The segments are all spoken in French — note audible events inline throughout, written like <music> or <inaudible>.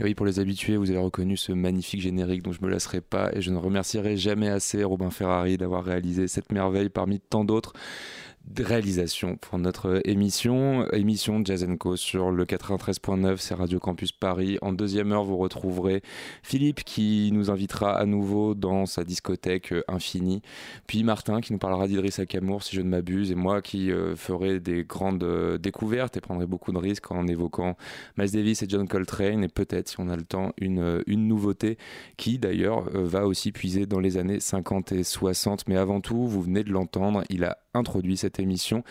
Et oui, pour les habitués, vous avez reconnu ce magnifique générique dont je me lasserai pas et je ne remercierai jamais assez Robin Ferrari d'avoir réalisé cette merveille parmi tant d'autres réalisation pour notre émission, émission Jazz Co sur le 93.9, c'est Radio Campus Paris. En deuxième heure, vous retrouverez Philippe qui nous invitera à nouveau dans sa discothèque Infinie, puis Martin qui nous parlera d'Idriss Akamour si je ne m'abuse, et moi qui euh, ferai des grandes euh, découvertes et prendrai beaucoup de risques en évoquant Miles Davis et John Coltrane, et peut-être, si on a le temps, une, euh, une nouveauté qui d'ailleurs va aussi puiser dans les années 50 et 60. Mais avant tout, vous venez de l'entendre, il a introduit cette émission,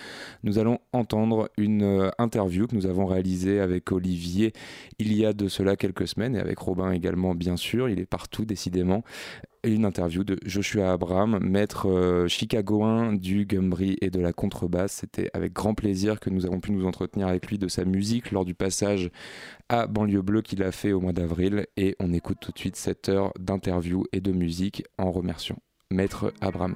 nous allons entendre une euh, interview que nous avons réalisée avec Olivier il y a de cela quelques semaines et avec Robin également bien sûr, il est partout décidément. Une interview de Joshua Abraham, maître euh, chicagoen du gumbri et de la contrebasse. C'était avec grand plaisir que nous avons pu nous entretenir avec lui de sa musique lors du passage à Banlieue Bleue qu'il a fait au mois d'avril. Et on écoute tout de suite cette heure d'interview et de musique en remerciant Maître Abrams.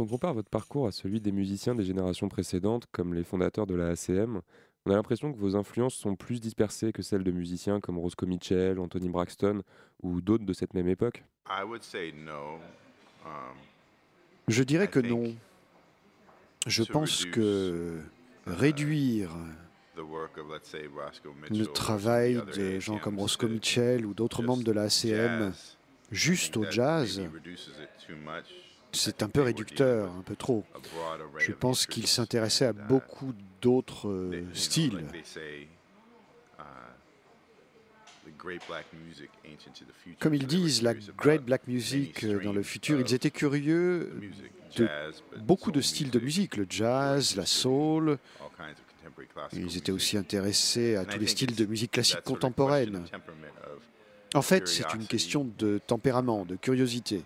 Quand on compare votre parcours à celui des musiciens des générations précédentes, comme les fondateurs de la ACM, on a l'impression que vos influences sont plus dispersées que celles de musiciens comme Roscoe Mitchell, Anthony Braxton ou d'autres de cette même époque. Um, Je dirais que non. Je pense que réduire le travail de gens comme Roscoe Mitchell ou d'autres membres de la ACM juste au jazz, c'est un peu réducteur, un peu trop. Je pense qu'il s'intéressait à beaucoup d'autres euh, styles. Comme ils disent, la Great Black Music euh, dans le futur, ils étaient curieux de beaucoup de styles de musique, le jazz, la soul. Ils étaient aussi intéressés à tous les styles de musique classique contemporaine. En fait, c'est une question de tempérament, de curiosité,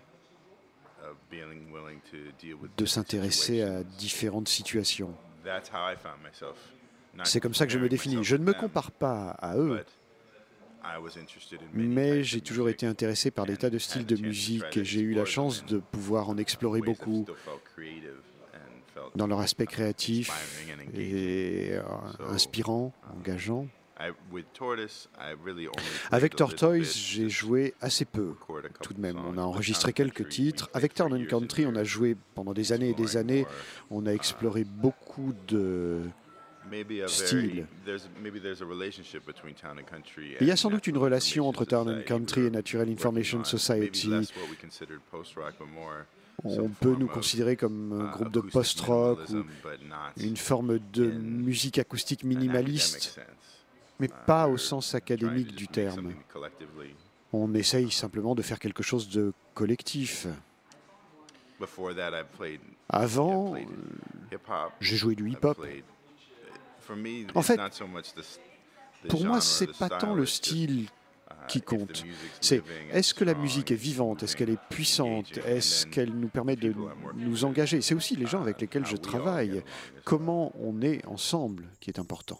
de s'intéresser à différentes situations. C'est comme ça que je me définis. Je ne me compare pas à eux, mais j'ai toujours été intéressé par des tas de styles de musique et j'ai eu la chance de pouvoir en explorer beaucoup dans leur aspect créatif et euh, inspirant, engageant. Avec Tortoise, j'ai joué assez peu, tout de même. On a enregistré quelques titres. Avec Turn Country, on a joué pendant des années et des années. On a exploré beaucoup de styles. Il y a sans doute une relation entre Town Country et Natural Information Society. On peut nous considérer comme un groupe de post-rock ou une forme de musique acoustique minimaliste mais pas au sens académique du terme. On essaye simplement de faire quelque chose de collectif. Avant, j'ai joué du hip-hop. En fait, pour moi, c'est pas tant le style qui compte. C'est est-ce que la musique est vivante? Est-ce qu'elle est puissante? Est-ce qu'elle nous permet de nous engager? C'est aussi les gens avec lesquels je travaille. Comment on est ensemble qui est important.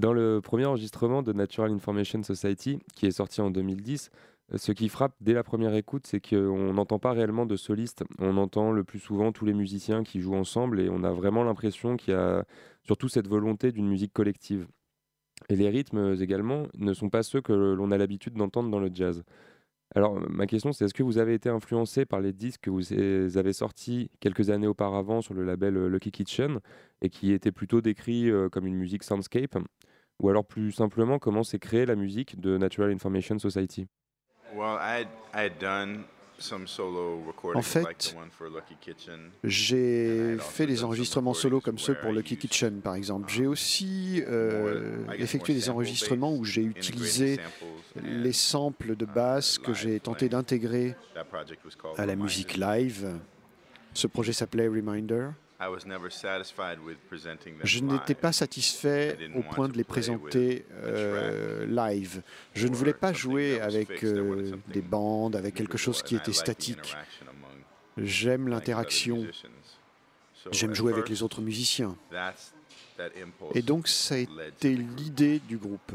Dans le premier enregistrement de Natural Information Society, qui est sorti en 2010, ce qui frappe dès la première écoute, c'est qu'on n'entend pas réellement de soliste. On entend le plus souvent tous les musiciens qui jouent ensemble et on a vraiment l'impression qu'il y a surtout cette volonté d'une musique collective. Et les rythmes également ne sont pas ceux que l'on a l'habitude d'entendre dans le jazz. Alors ma question c'est est-ce que vous avez été influencé par les disques que vous avez sortis quelques années auparavant sur le label euh, Lucky Kitchen et qui étaient plutôt décrits euh, comme une musique soundscape? Ou alors plus simplement comment s'est créée la musique de Natural Information Society? En fait, j'ai fait des enregistrements solo comme ceux pour Lucky Kitchen, par exemple. J'ai aussi euh, effectué des enregistrements où j'ai utilisé les samples de basse que j'ai tenté d'intégrer à la musique live. Ce projet s'appelait Reminder. Je n'étais pas satisfait au point de les présenter euh, live. Je ne voulais pas jouer avec euh, des bandes, avec quelque chose qui était statique. J'aime l'interaction. J'aime jouer avec les autres musiciens. Et donc ça a été l'idée du groupe.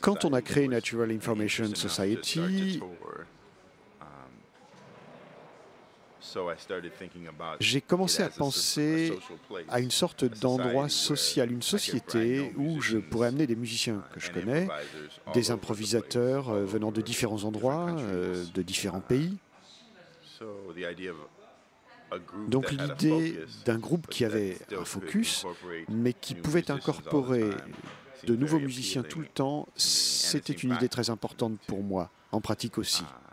Quand on a créé Natural Information Society, j'ai commencé à penser à une sorte d'endroit social, une société où je pourrais amener des musiciens que je connais, des improvisateurs euh, venant de différents endroits, euh, de différents pays. Donc l'idée d'un groupe qui avait un focus, mais qui pouvait incorporer de nouveaux musiciens tout le temps, c'était une idée très importante pour moi, en pratique aussi. Uh,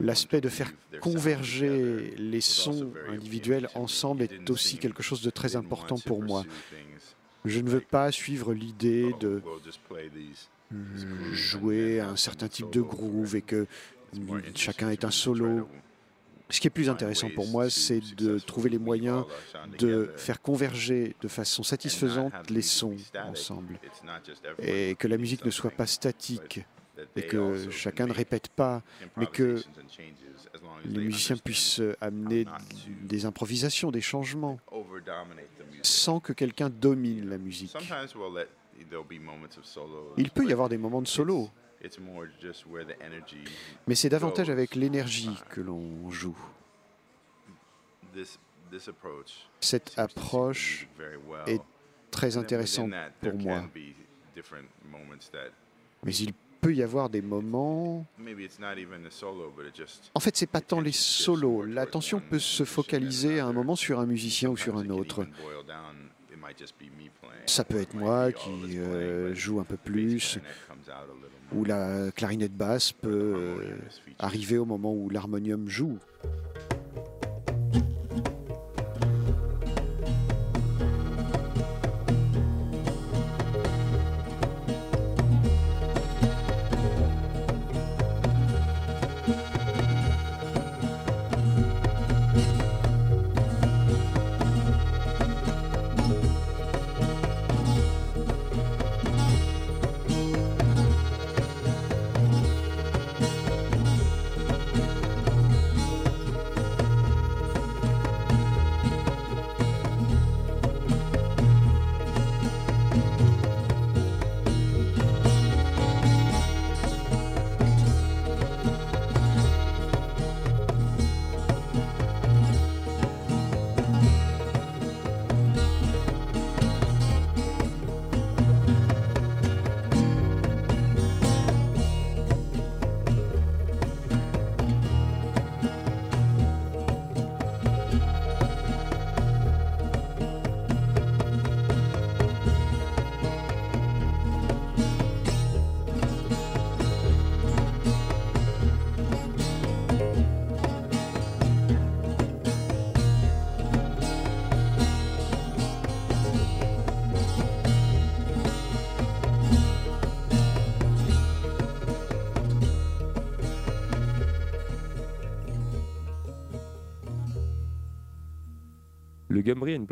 L'aspect de faire converger les sons individuels ensemble est aussi quelque chose de très important pour moi. Je ne veux pas suivre l'idée de jouer un certain type de groove et que chacun est un solo. Ce qui est plus intéressant pour moi, c'est de trouver les moyens de faire converger de façon satisfaisante les sons ensemble. Et que la musique ne soit pas statique et que chacun ne répète pas, mais que les musiciens puissent amener des improvisations, des changements, sans que quelqu'un domine la musique. Il peut y avoir des moments de solo, mais c'est davantage avec l'énergie que l'on joue. Cette approche est très intéressante pour moi. Mais il peut y avoir des moments. En fait, c'est pas tant les solos. L'attention peut se focaliser à un moment sur un musicien ou sur un autre. Ça peut être moi qui euh, joue un peu plus, ou la clarinette basse peut euh, arriver au moment où l'harmonium joue.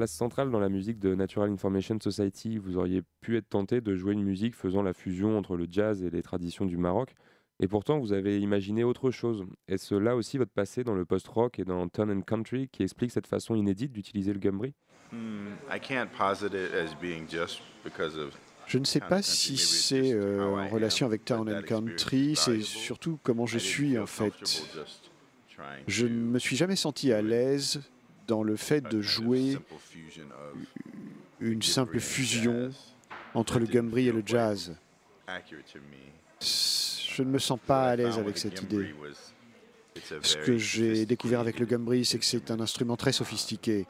Place centrale dans la musique de Natural Information Society. Vous auriez pu être tenté de jouer une musique faisant la fusion entre le jazz et les traditions du Maroc. Et pourtant, vous avez imaginé autre chose. Est-ce là aussi votre passé dans le post-rock et dans Turn and Country qui explique cette façon inédite d'utiliser le gumbree? Je ne sais pas si c'est en relation avec Town and Country, c'est surtout comment je suis en fait. Je ne me suis jamais senti à l'aise dans le fait de jouer une simple fusion entre le gumbree et le jazz. Je ne me sens pas à l'aise avec cette idée. Ce que j'ai découvert avec le gumbree, c'est que c'est un instrument très sophistiqué,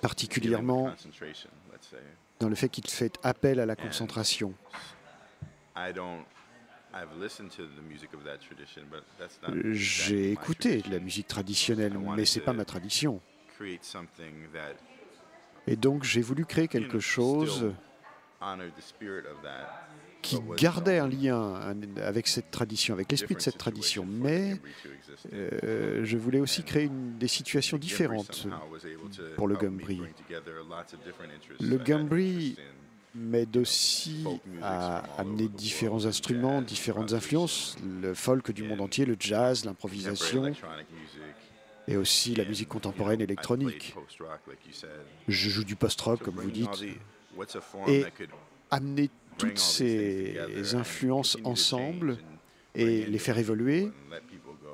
particulièrement dans le fait qu'il fait appel à la concentration. J'ai écouté de la musique traditionnelle, mais ce n'est pas ma tradition. Et donc j'ai voulu créer quelque chose qui gardait un lien avec cette tradition, avec l'esprit de cette tradition, mais euh, je voulais aussi créer une, des situations différentes pour le Gumbri. Le Gumbri m'aide aussi à amener différents instruments, différentes influences, le folk du monde entier, le jazz, l'improvisation, et aussi la musique contemporaine électronique. Je joue du post-rock, comme vous dites, et amener toutes ces influences ensemble et les faire évoluer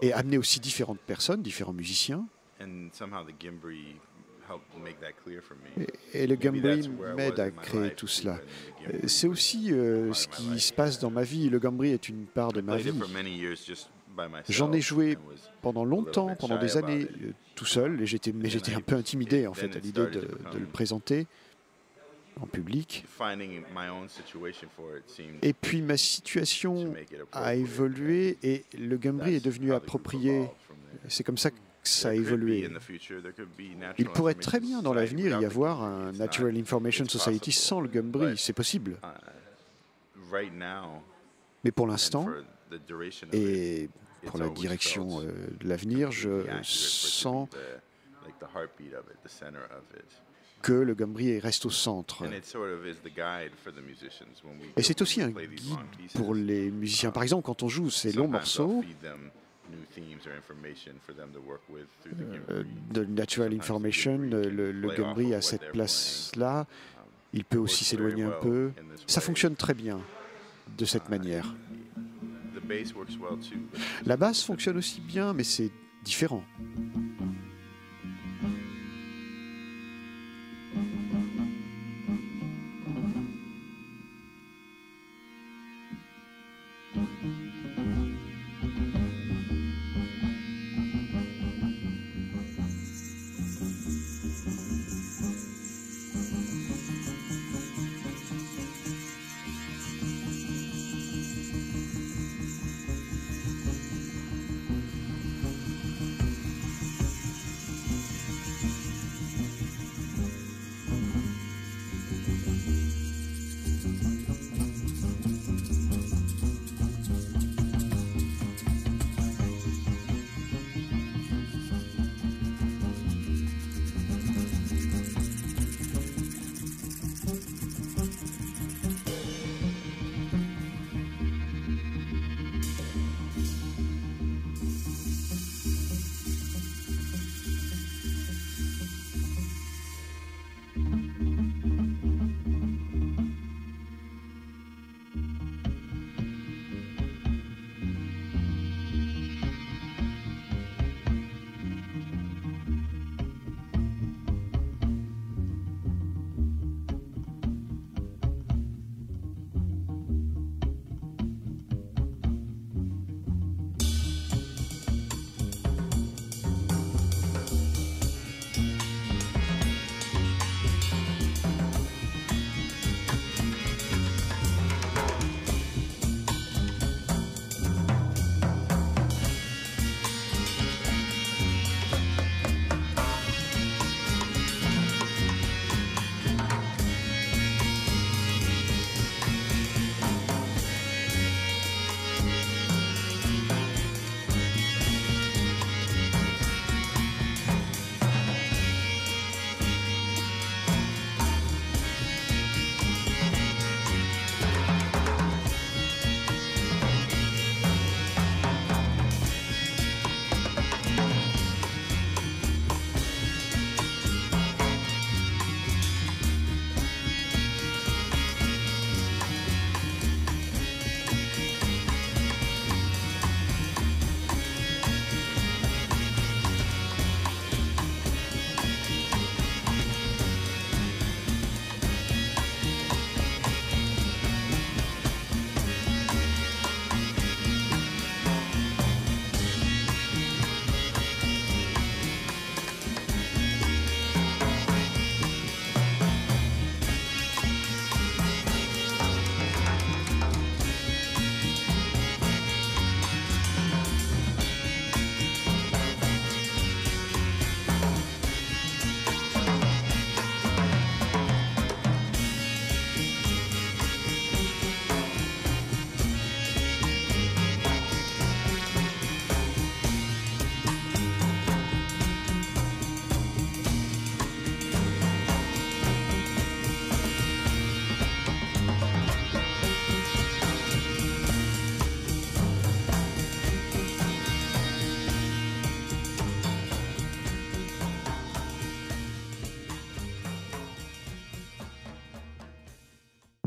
et amener aussi différentes personnes, différents musiciens. Et, le Gambri m'aide à créer tout cela. C'est aussi euh, ce qui se passe dans ma vie. Le Gambri est une part de ma vie. J'en ai joué pendant longtemps, pendant des années, euh, tout seul, et j'étais, mais j'étais un peu intimidé en fait à l'idée de, le présenter en public. Et puis ma situation a évolué et le Gambri est devenu approprié. C'est comme ça que ça a évolué. Il pourrait très bien dans l'avenir y avoir un Natural Information Society sans le Gambri, c'est possible. Uh, Mais pour l'instant, et pour la direction euh, de l'avenir, je sens que le Gambri reste au centre. Et c'est aussi un guide pour les musiciens. Par exemple, quand on joue ces longs morceaux, de Natural Information, le, le a cette place-là. Il peut aussi s'éloigner un peu. Ça fonctionne très bien de cette manière. La basse fonctionne aussi bien, mais c'est différent.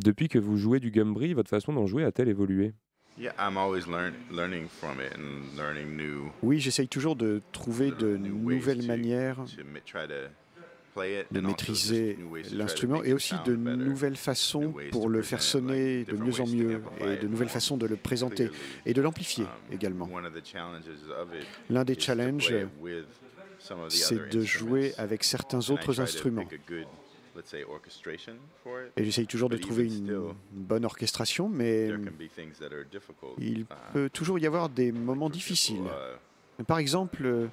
Depuis que vous jouez du Gumbri, votre façon d'en jouer a-t-elle évolué? Oui, j'essaye toujours de trouver de nouvelles manières de maîtriser l'instrument et aussi de nouvelles façons pour le faire sonner de mieux en mieux et de nouvelles façons de le présenter et de l'amplifier um, également. L'un des challenges, c'est de jouer avec certains autres instruments. Et j'essaye toujours de trouver une bonne orchestration, mais il uh, peut toujours y avoir des moments difficiles. Uh, Par exemple, uh,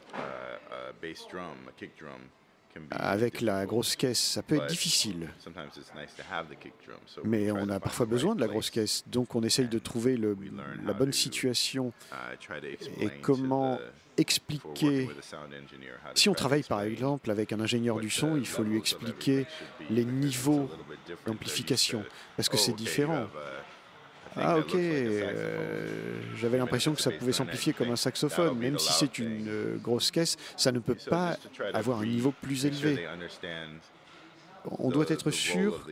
avec la grosse caisse, ça peut être difficile. Mais on a parfois besoin de la grosse caisse, donc on essaye de trouver le, la bonne situation et comment expliquer. Si on travaille par exemple avec un ingénieur du son, il faut lui expliquer les niveaux d'amplification, parce que c'est différent. Ah ok, euh, j'avais l'impression que ça pouvait s'amplifier comme un saxophone, même si c'est une euh, grosse caisse, ça ne peut pas avoir un niveau plus élevé. On doit être sûr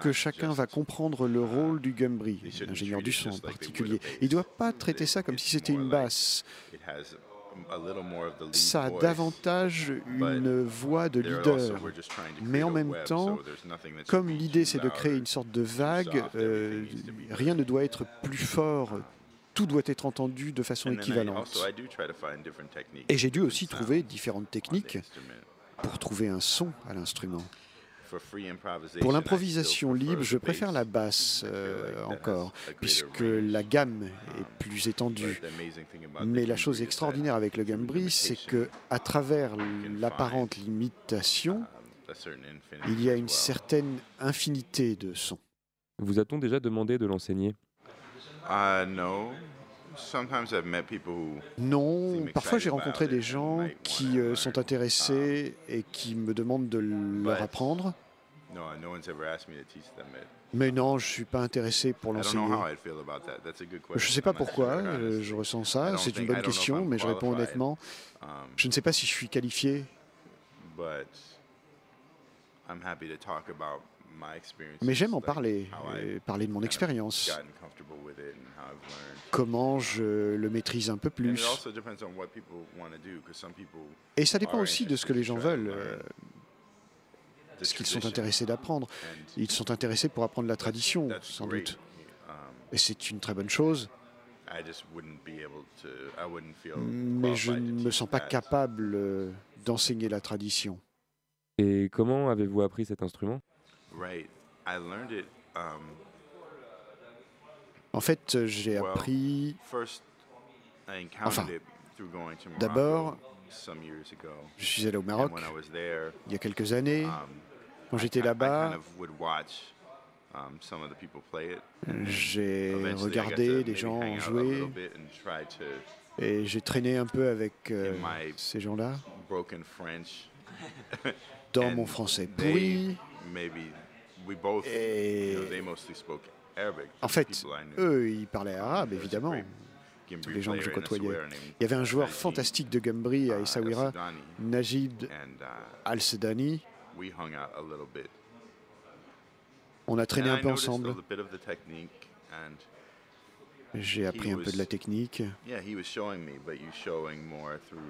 que chacun va comprendre le rôle du Gumbri, l'ingénieur du son en particulier. Il ne doit pas traiter ça comme si c'était une basse ça a davantage une voix de leader. Mais en même temps, comme l'idée c'est de créer une sorte de vague, euh, rien ne doit être plus fort. Tout doit être entendu de façon équivalente. Et j'ai dû aussi trouver différentes techniques pour trouver un son à l'instrument. Pour l'improvisation libre, je préfère la basse euh, encore, puisque la gamme est plus étendue. Mais la chose extraordinaire avec le Gambri, c'est que à travers l'apparente limitation, il y a une certaine infinité de sons. Vous a-t-on déjà demandé de l'enseigner? Uh, non, parfois j'ai rencontré des gens qui euh, sont intéressés et qui me demandent de leur apprendre. Mais non, je ne suis pas intéressé pour l'enseigner. Je ne sais pas pourquoi euh, je ressens ça. C'est une bonne question, mais je réponds honnêtement. Um, je ne sais pas si je suis qualifié. Mais j'aime en parler, parler de mon expérience, comment je le maîtrise un peu plus. Et ça dépend aussi de ce que les gens veulent, ce qu'ils sont intéressés d'apprendre. Ils sont intéressés pour apprendre la tradition, sans doute. Et c'est une très bonne chose. Mais je ne me sens pas capable euh, d'enseigner la tradition. Et comment avez-vous appris cet instrument? Um, en fait, j'ai appris. Enfin, d'abord, je suis allé au Maroc il y a quelques années. Um, Quand j'étais là-bas, um, j'ai regardé des gens jouer et j'ai traîné un peu avec euh, ces gens-là dans mon français pourri. Et en fait, eux, ils parlaient arabe, évidemment. Les gens que je côtoyais. Il y avait un joueur fantastique de Gambri à Essaouira, Najib uh, Al-Sedani. On a traîné un peu ensemble. J'ai appris un peu de la technique.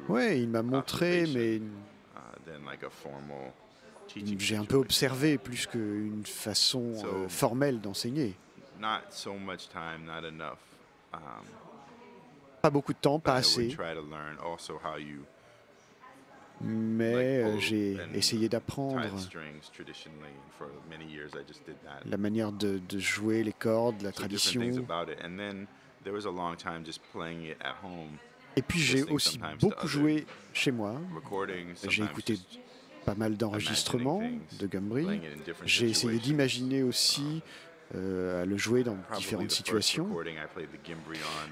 Ouais, il m'a montré, mais uh, j'ai un peu observé plus qu'une façon euh, formelle d'enseigner. Pas beaucoup de temps, pas assez. Mais euh, j'ai essayé d'apprendre la manière de, de, jouer les cordes, la tradition. Et puis j'ai aussi beaucoup joué chez moi. J'ai écouté pas mal d'enregistrements de Gambri. J'ai essayé d'imaginer aussi euh, à le jouer dans différentes situations.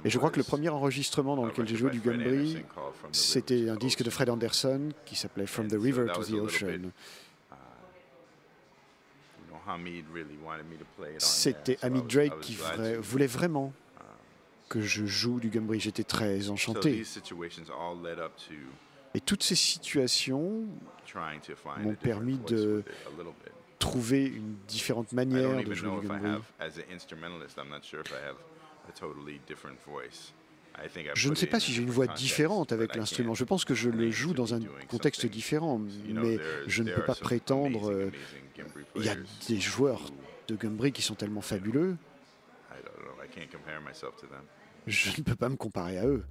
Et je crois que le premier enregistrement dans lequel j'ai joué du Gambri, c'était un disque de Fred Anderson qui s'appelait From the River to the Ocean. C'était Hamid Drake qui voulait vraiment que je joue du Gambri. J'étais très enchanté. Et toutes ces situations m'ont permis de trouver une différente manière de jouer du Gumbree. Je ne sais pas si j'ai une voix différente avec l'instrument. Je pense que je le joue dans un contexte différent, mais je ne peux pas prétendre. Euh, il y a des joueurs de Gumbree qui sont tellement fabuleux. Je ne peux pas me comparer à eux.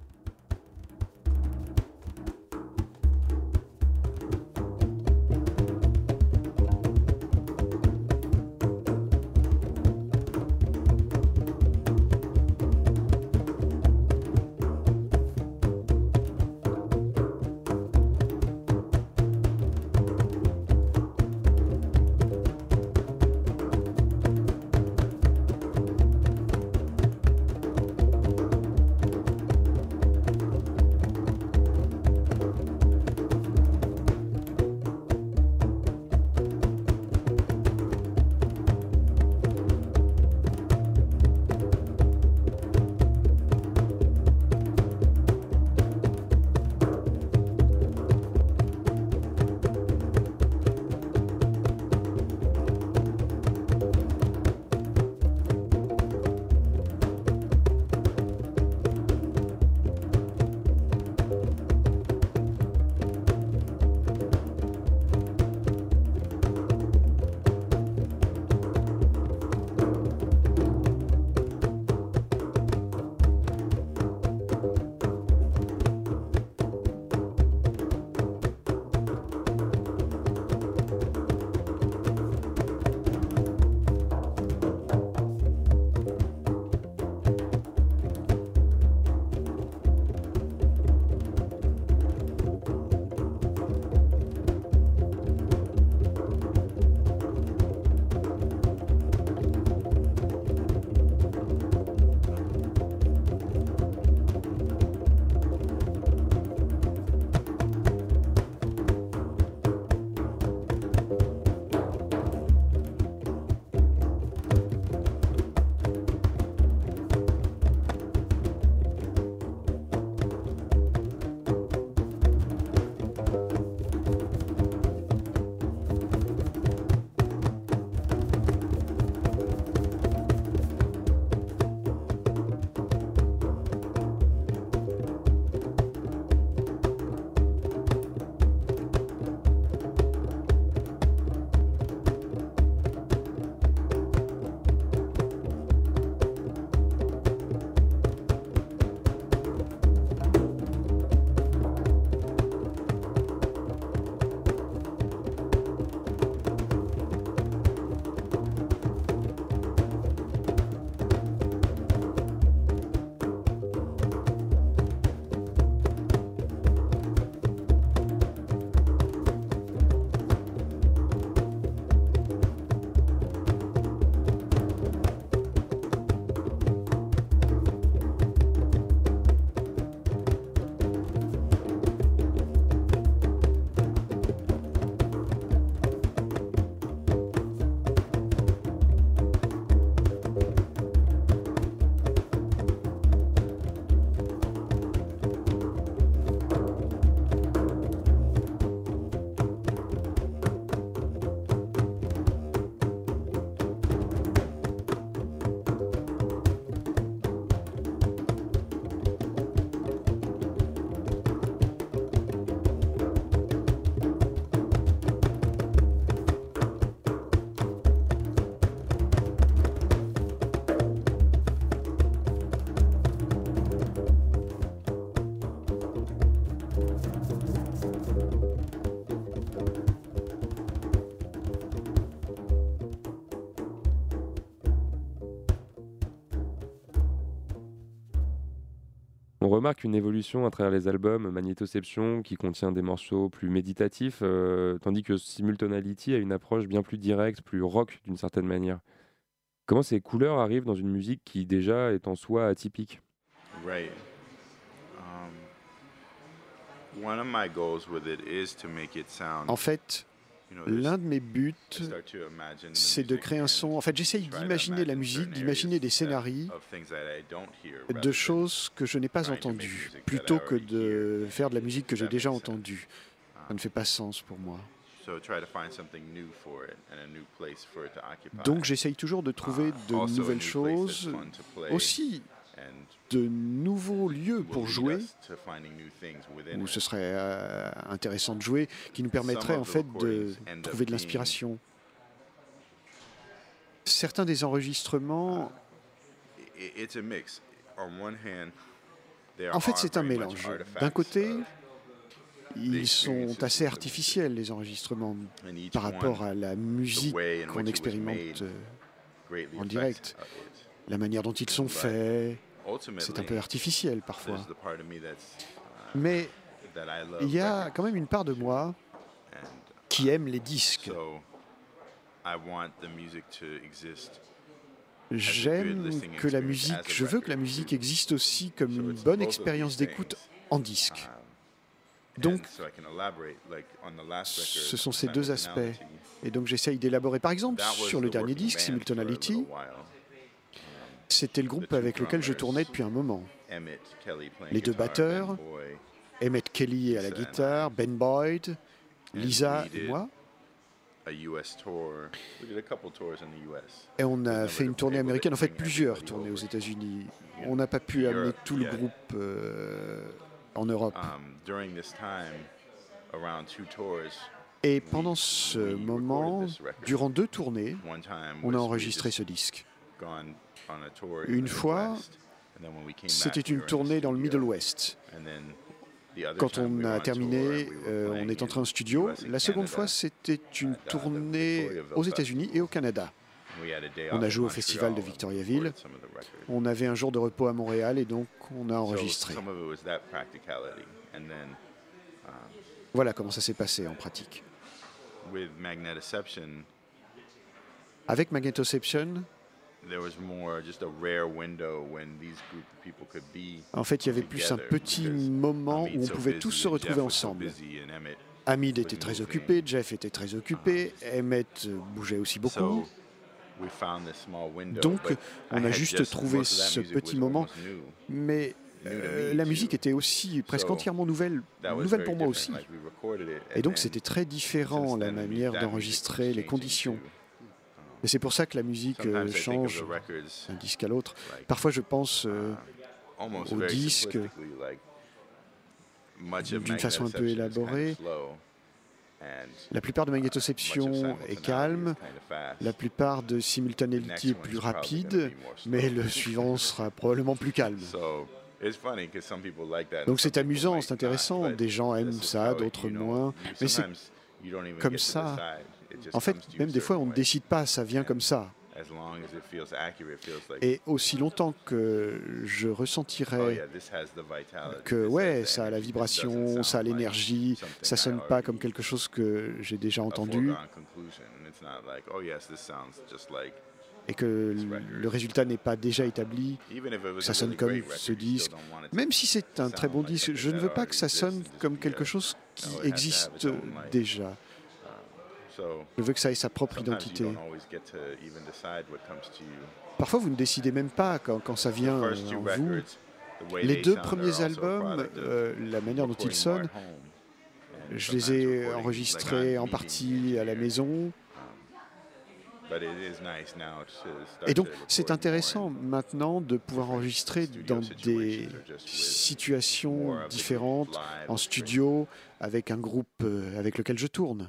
Remarque une évolution à travers les albums, Magnétoception qui contient des morceaux plus méditatifs, euh, tandis que Simultonality a une approche bien plus directe, plus rock d'une certaine manière. Comment ces couleurs arrivent dans une musique qui déjà est en soi atypique? Right. Um, one of my goals with it is to make it sound en fait, L'un de mes buts, c'est de créer un son. En fait, j'essaye d'imaginer la musique, d'imaginer des scénarios de choses que je n'ai pas entendues, plutôt que de faire de la musique que j'ai déjà entendue. Ça ne fait pas sens pour moi. Donc j'essaye toujours de trouver Uh, de nouvelles choses, aussi de nouveaux lieux pour jouer, où ce serait euh, intéressant de jouer, qui nous permettraient en fait de trouver de l'inspiration. Certains des enregistrements, en fait c'est un mélange. D'un côté, ils sont assez artificiels, les enregistrements, par rapport à la musique qu'on expérimente euh, en direct. La manière dont ils sont faits, c'est un peu artificiel parfois. Mais il y a quand même une part de moi qui aime les disques. J'aime que la musique, je veux que la musique existe aussi comme une bonne expérience d'écoute en disque. Donc, ce sont ces deux aspects. Et donc, j'essaye d'élaborer. Par exemple, sur le dernier disque, Simultonality, c'était le groupe avec lequel je tournais depuis un moment. Les deux batteurs, Emmett Kelly à la guitare, Ben Boyd, Lisa et moi. Et on a fait une tournée américaine, en fait plusieurs tournées aux États-Unis. On n'a pas pu amener tout le groupe euh, en Europe. Et pendant ce moment, durant deux tournées, on a enregistré ce disque. Une fois, c'était une tournée dans le Middle West. Quand on a terminé, euh, on est entré en studio. La seconde fois, c'était une tournée aux États-Unis et au Canada. On a joué au festival de Victoriaville. On avait un jour de repos à Montréal et donc on a enregistré. Voilà comment ça s'est passé en pratique. Avec Magnetoception, en fait, il y avait plus un petit moment où on pouvait tous se retrouver ensemble. Hamid était très occupé, Jeff était très occupé, Emmett bougeait aussi beaucoup. Donc, on a juste trouvé ce petit moment, mais euh, la musique était aussi presque entièrement nouvelle, nouvelle pour moi aussi. Et donc, c'était très différent la manière d'enregistrer, les conditions. Et c'est pour ça que la musique euh, change d'un disque à l'autre. Parfois, je pense euh, au disque d'une façon un peu élaborée. La plupart de Magnetoception est calme, la plupart de Simultaneity est plus rapide, mais le suivant sera probablement plus calme. Donc c'est amusant, c'est intéressant, des gens aiment ça, d'autres moins, mais c'est comme ça. En fait, même des fois, on ne décide pas, ça vient comme ça. Et aussi longtemps que je ressentirai que ouais, ça a la vibration, ça a l'énergie, ça sonne pas comme quelque chose que j'ai déjà entendu, et que le résultat n'est pas déjà établi, ça sonne comme ce disque. Même si c'est un très bon disque, je ne veux pas que ça sonne comme quelque chose qui existe déjà. Je veux que ça ait sa propre identité. Parfois, vous ne décidez même pas quand, ça vient en vous. Les deux premiers albums, euh, la manière dont ils sonnent, je les ai enregistrés en partie à la maison. Et donc, c'est intéressant maintenant de pouvoir enregistrer dans des situations différentes, en studio, avec un groupe euh, avec lequel je tourne.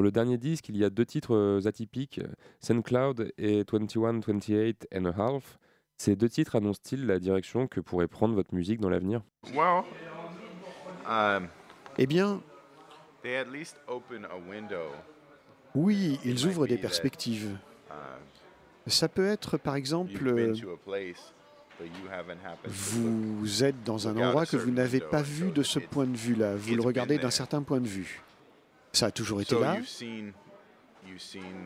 Sur le dernier disque, il y a deux titres atypiques, Cloud et 21, 28 and a Half. Ces deux titres annoncent-ils la direction que pourrait prendre votre musique dans l'avenir? Um, Eh bien, oui, ils ouvrent des perspectives. Um, Ça peut être, par exemple, vous êtes dans un endroit que vous n'avez pas vu de ce point de vue-là. Vous le regardez d'un certain point de vue. Ça a toujours été là.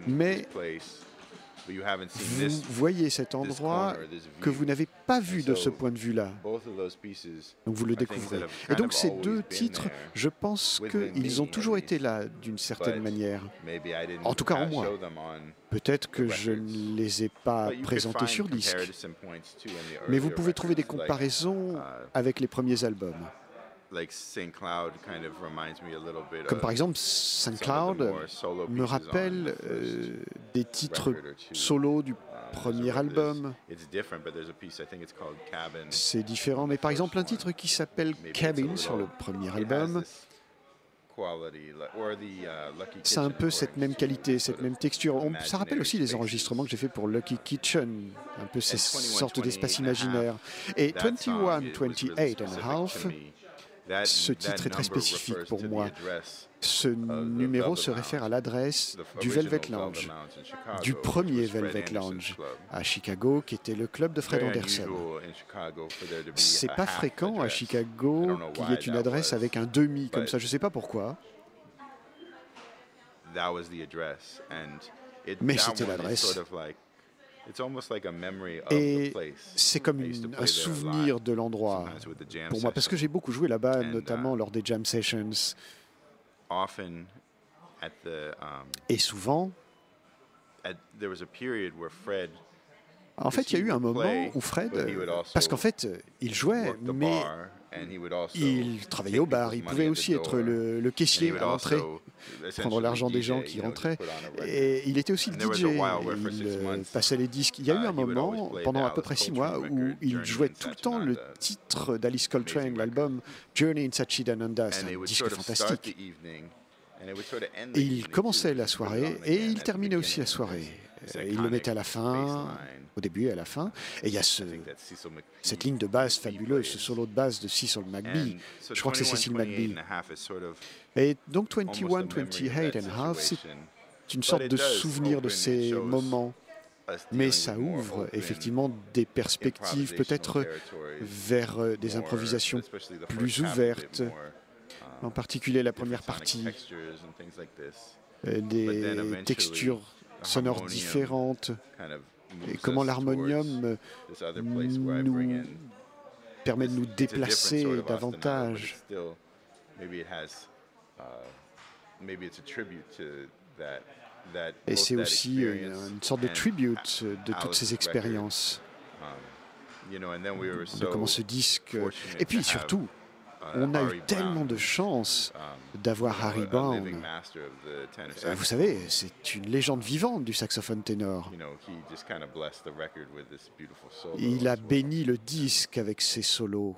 Mais vous voyez cet endroit que vous n'avez pas vu de ce point de vue-là. Donc vous le découvrez. Et donc ces deux titres, je pense qu'ils ont toujours été là d'une certaine manière. En tout cas en moi. Peut-être que je ne les ai pas présentés sur disque. Mais vous pouvez trouver des comparaisons avec les premiers albums. Comme par exemple, Saint Cloud me rappelle euh, des titres solo du um, premier album. C'est différent, mais par exemple un titre qui s'appelle Cabin sur le premier album, uh, c'est un peu cette même qualité, cette même texture. ça rappelle aussi les enregistrements que j'ai fait pour Lucky Kitchen, un peu ces sortes d'espaces imaginaires. Et 21, 28 and a half, ce titre est très spécifique pour moi. Ce numéro se réfère à l'adresse du Velvet Lounge, du premier Velvet Lounge à Chicago, qui était le club de Fred Anderson. C'est pas fréquent à Chicago qu'il y ait une adresse avec un demi comme ça. Je ne sais pas pourquoi. Mais c'était l'adresse. Et c'est comme un souvenir de l'endroit pour moi, parce que j'ai beaucoup joué là-bas, notamment uh, lors des jam sessions. Um, Et souvent, en fait, il y a eu un moment où Fred, parce qu'en fait, il jouait, mais il travaillait au bar, il pouvait aussi être le, caissier à l'entrée, prendre l'argent des gens qui rentraient. Et il était aussi le DJ, il euh, passait les disques. Il y a eu un moment, pendant à peu près six mois, où il jouait tout le temps le titre d'Alice Coltrane, l'album Journey in Sachidananda. C'est un disque fantastique. Et il commençait la soirée et il terminait aussi la soirée. Il le mettait à la fin, au début et à la fin. Et il y a ce, cette ligne de basse fabuleuse, ce solo de basse de Cecil McBee. Je crois que c'est Cecil McBee. Et donc 21, 28 and half, c'est une sorte de souvenir de ces moments. Mais ça ouvre effectivement des perspectives peut-être vers euh, des improvisations plus ouvertes, en particulier la première partie, euh, des textures sonores différentes, et comment l'harmonium nous permet de nous déplacer davantage. Et c'est aussi une sorte de tribute de toutes ces expériences, de comment ce disque... Et puis surtout, on a eu tellement de chance d'avoir Harry Brown. Euh, vous savez, c'est une légende vivante du saxophone ténor. Il a béni le disque avec ses solos.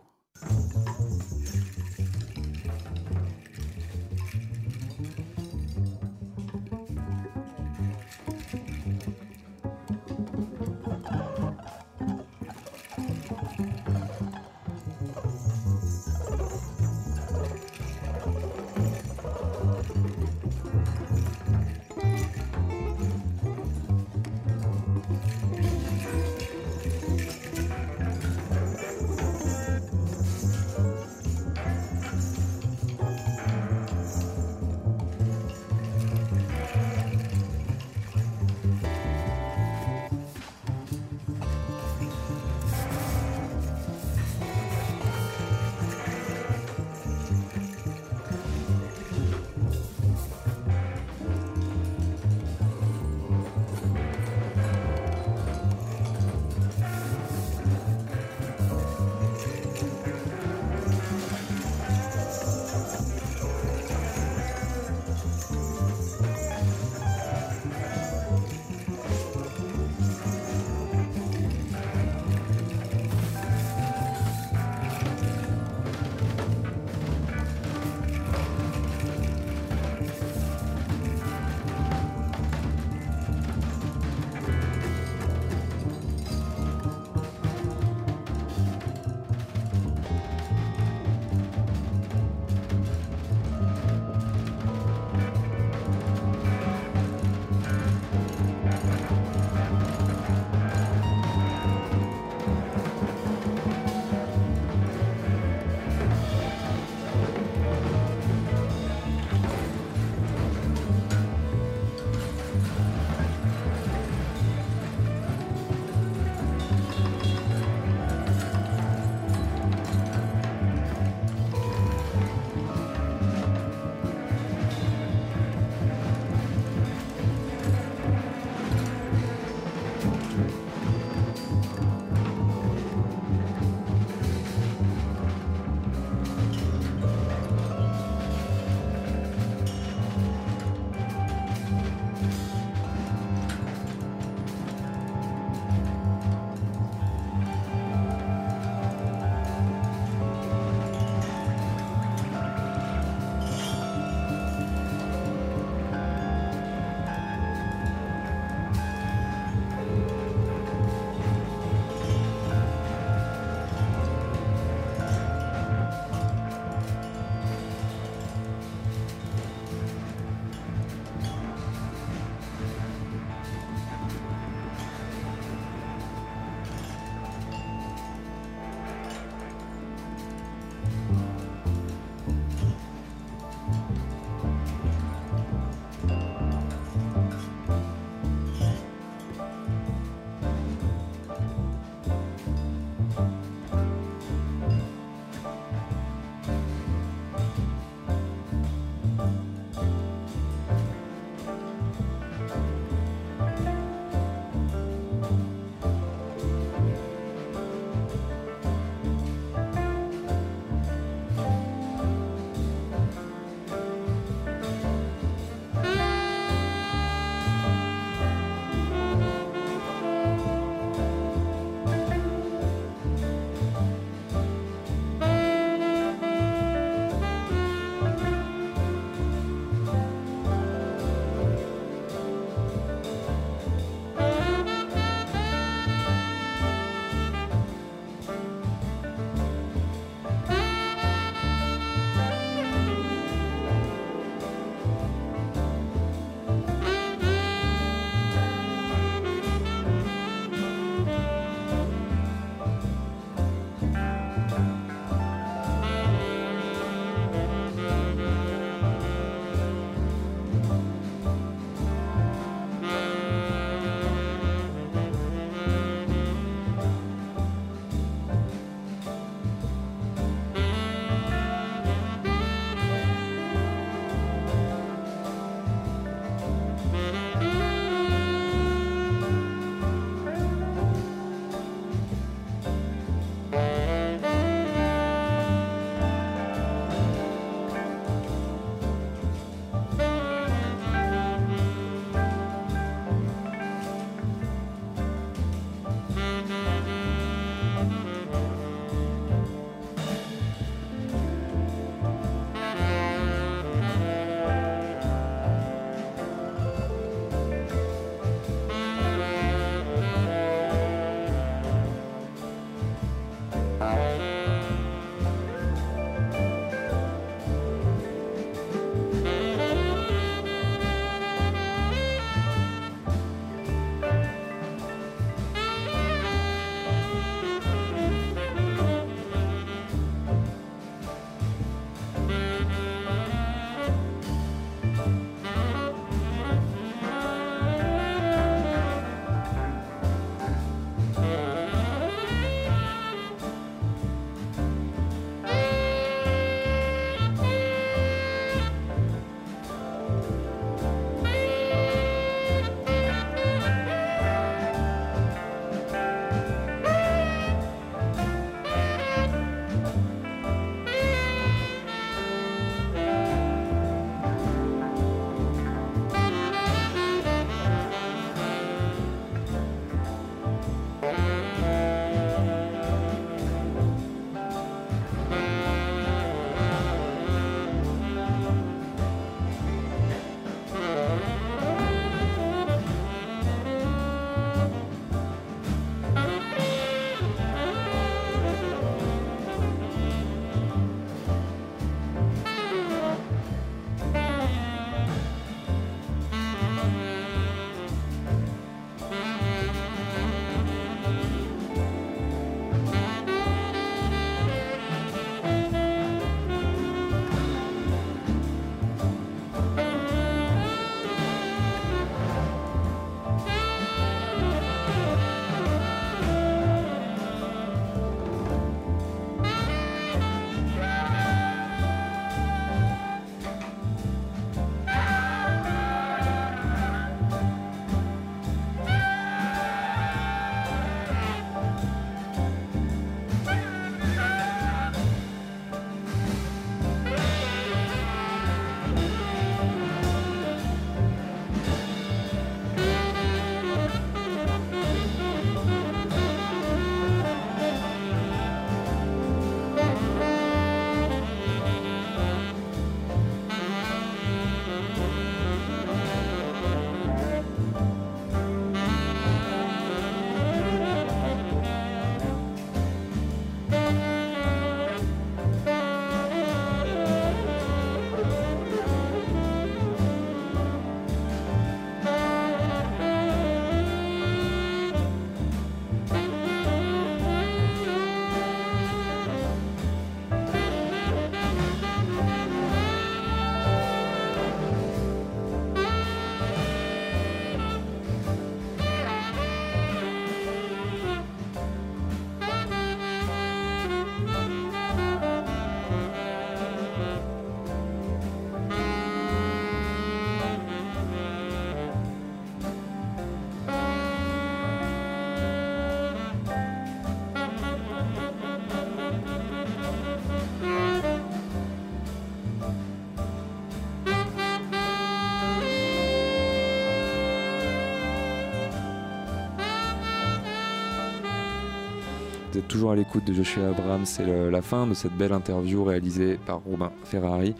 Toujours à l'écoute de Joshua Abrams. C'est la fin de cette belle interview réalisée par Robin Ferrari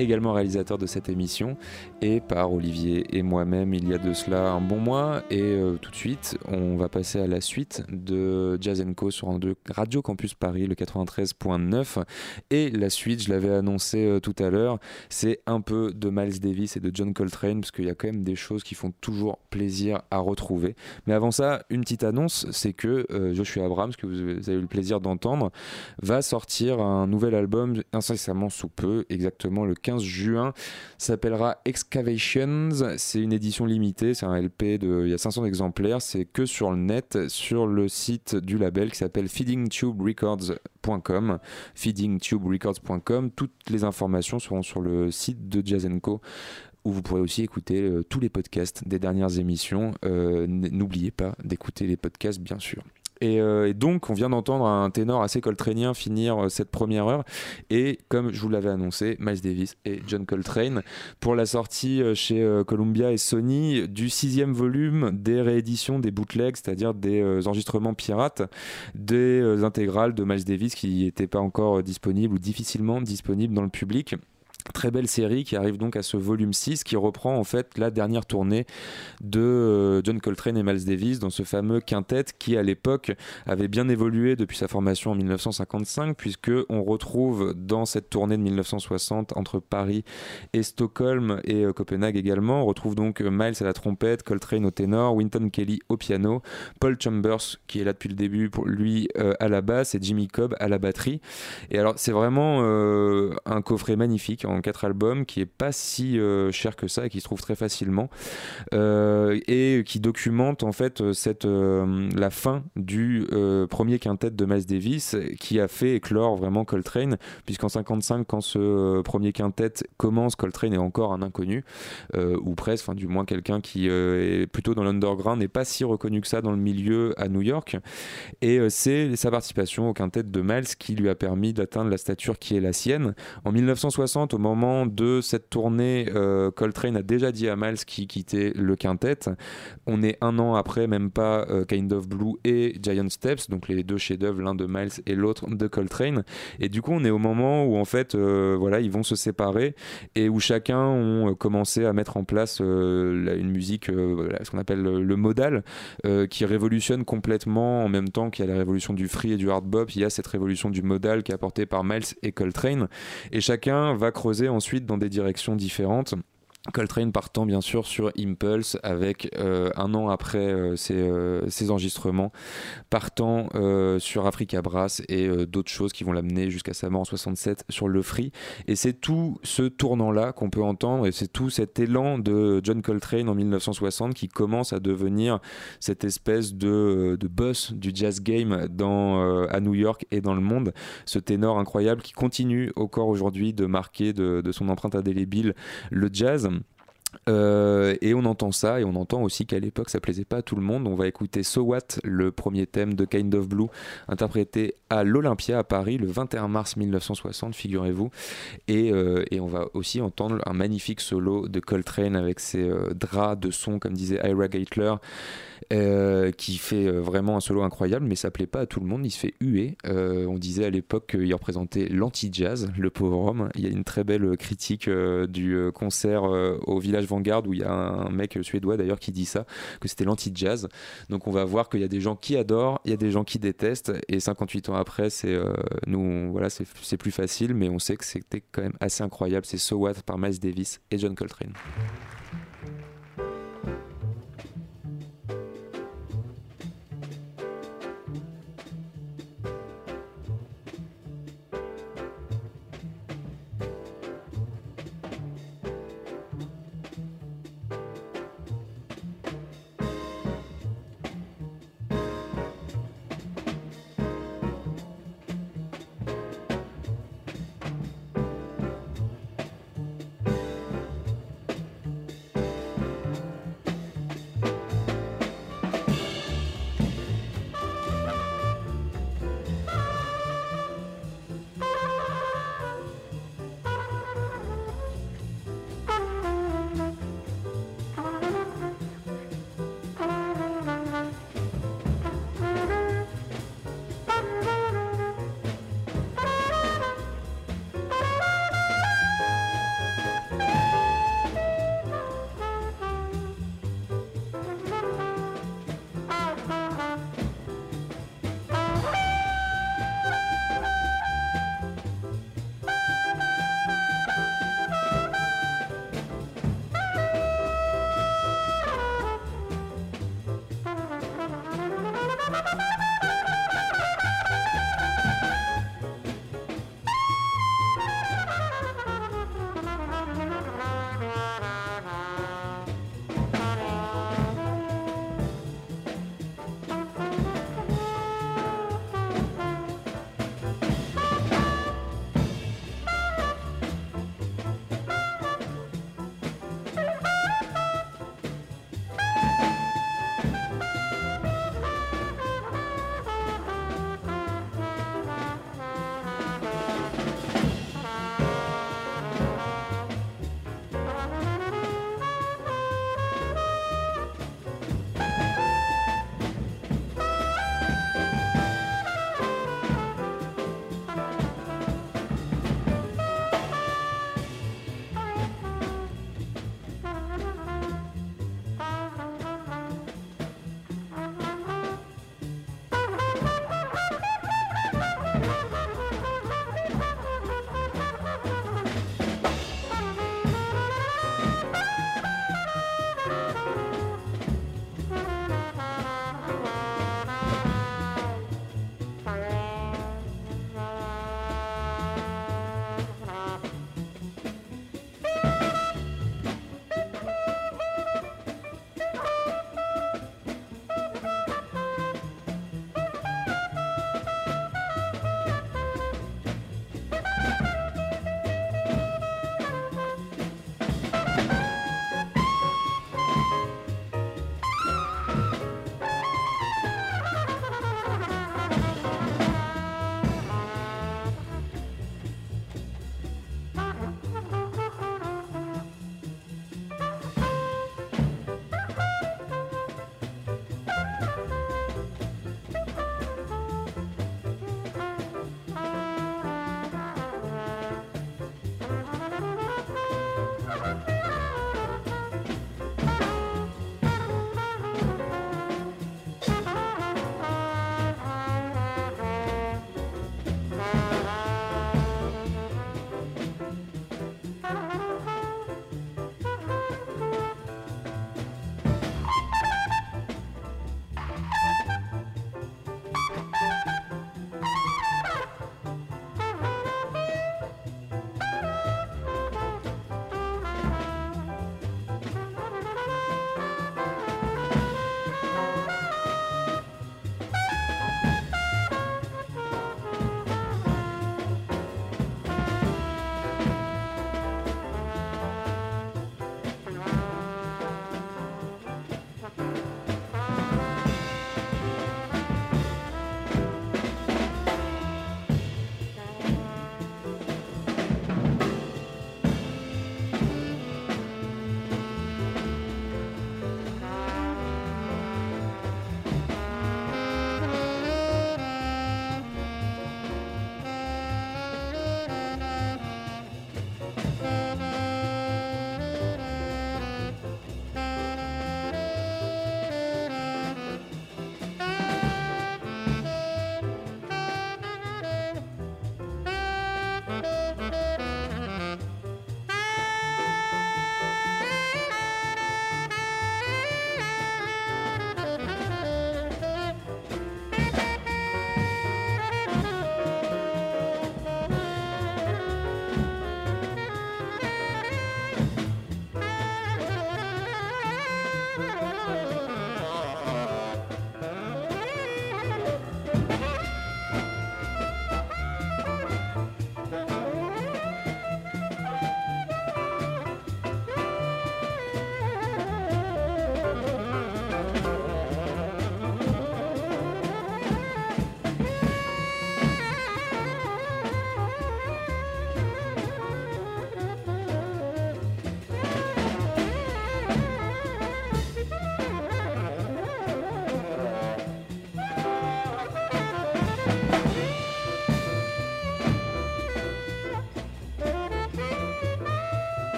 également réalisateur de cette émission, et par Olivier et moi-même il y a de cela un bon mois. Et euh, tout de suite, on va passer à la suite de Jazz Co sur Radio Campus Paris, le 93.9. Et la suite, je l'avais annoncé euh, tout à l'heure, c'est un peu de Miles Davis et de John Coltrane, parce qu'il y a quand même des choses qui font toujours plaisir à retrouver. Mais avant ça, une petite annonce, c'est que euh, Joshua Abrams, que vous avez eu le plaisir d'entendre, va sortir un nouvel album incessamment sous peu, exactement le 15 juin. S'appellera Excavations. C'est une édition limitée. C'est un LP de. Il y a 500 exemplaires. C'est que sur le net, sur le site du label qui s'appelle feedingtuberecords.com. Feedingtuberecords.com. Toutes les informations seront sur le site de Jazenko où vous pourrez aussi écouter euh, tous les podcasts des dernières émissions. Euh, n'oubliez pas d'écouter les podcasts, bien sûr. Euh, et, donc, on vient d'entendre un ténor assez coltranien finir euh, cette première heure. Et comme je vous l'avais annoncé, Miles Davis et John Coltrane pour la sortie euh, chez Columbia et Sony du sixième volume des rééditions des bootlegs, c'est-à-dire des enregistrements pirates, des intégrales de Miles Davis qui n'étaient pas encore disponibles ou difficilement disponibles dans le public. Très belle série qui arrive donc à ce volume 6 qui reprend en fait la dernière tournée de euh, John Coltrane et Miles Davis dans ce fameux quintet qui à l'époque avait bien évolué depuis sa formation en 1955 puisque on retrouve dans cette tournée de 1960 entre Paris et Stockholm et euh, Copenhague également on retrouve donc euh, Miles à la trompette, Coltrane au ténor, Winton Kelly au piano, Paul Chambers qui est là depuis le début pour lui à la basse et Jimmy Cobb à la batterie. Et alors c'est vraiment un coffret magnifique en quatre albums, qui est pas si euh, cher que ça et qui se trouve très facilement, euh, et qui documente en fait euh, la fin du premier quintet de Miles Davis, qui a fait éclore vraiment Coltrane, puisqu'en 55, quand ce premier quintet commence, Coltrane est encore un inconnu, ou presque, enfin du moins quelqu'un qui est plutôt dans l'underground, n'est pas si reconnu que ça dans le milieu à New York, et c'est sa participation au quintet de Miles qui lui a permis d'atteindre la stature qui est la sienne. En 1960, au moment de cette tournée, euh, Coltrane a déjà dit à Miles qu'il quittait le quintet. On est un an après, même pas euh, Kind of Blue et Giant Steps, donc les deux chefs-d'œuvre, l'un de Miles et l'autre de Coltrane. Et du coup, on est au moment où en fait, euh, voilà, ils vont se séparer et où chacun ont commencé à mettre en place une musique, ce qu'on appelle le modal, qui révolutionne complètement en même temps qu'il y a la révolution du free et du hard bop. Il y a cette révolution du modal qui est apportée par Miles et Coltrane. Et chacun va creuser ensuite dans des directions différentes. Coltrane partant bien sûr sur Impulse avec euh, un an après euh, euh, ses, enregistrements, partant sur Africa Brass et d'autres choses qui vont l'amener jusqu'à sa mort en 67 sur Le Free. Et c'est tout ce tournant-là qu'on peut entendre et c'est tout cet élan de John Coltrane en 1960 qui commence à devenir cette espèce de, de boss du jazz game à New York et dans le monde. Ce ténor incroyable qui continue encore aujourd'hui de marquer de, de son empreinte indélébile le jazz. Euh, et on entend ça, et on entend aussi qu'à l'époque ça plaisait pas à tout le monde. On va écouter So What, le premier thème de Kind of Blue, interprété à l'Olympia à Paris le 21 mars 1960, figurez-vous. Et, euh, et, on va aussi entendre un magnifique solo de Coltrane avec ses euh, draps de son, comme disait Ira Geitler. Euh, qui fait euh, vraiment un solo incroyable, mais ça plaît pas à tout le monde. Il se fait huer. Euh, on disait à l'époque qu'il représentait l'anti-jazz, le pauvre homme. Il y a une très belle critique du concert au Village Vanguard où il y a un mec suédois d'ailleurs qui dit ça, que c'était l'anti-jazz. Donc on va voir qu'il y a des gens qui adorent, il y a des gens qui détestent, et 58 ans après, c'est nous, voilà, c'est plus facile, mais on sait que c'était quand même assez incroyable. C'est So What par Miles Davis et John Coltrane.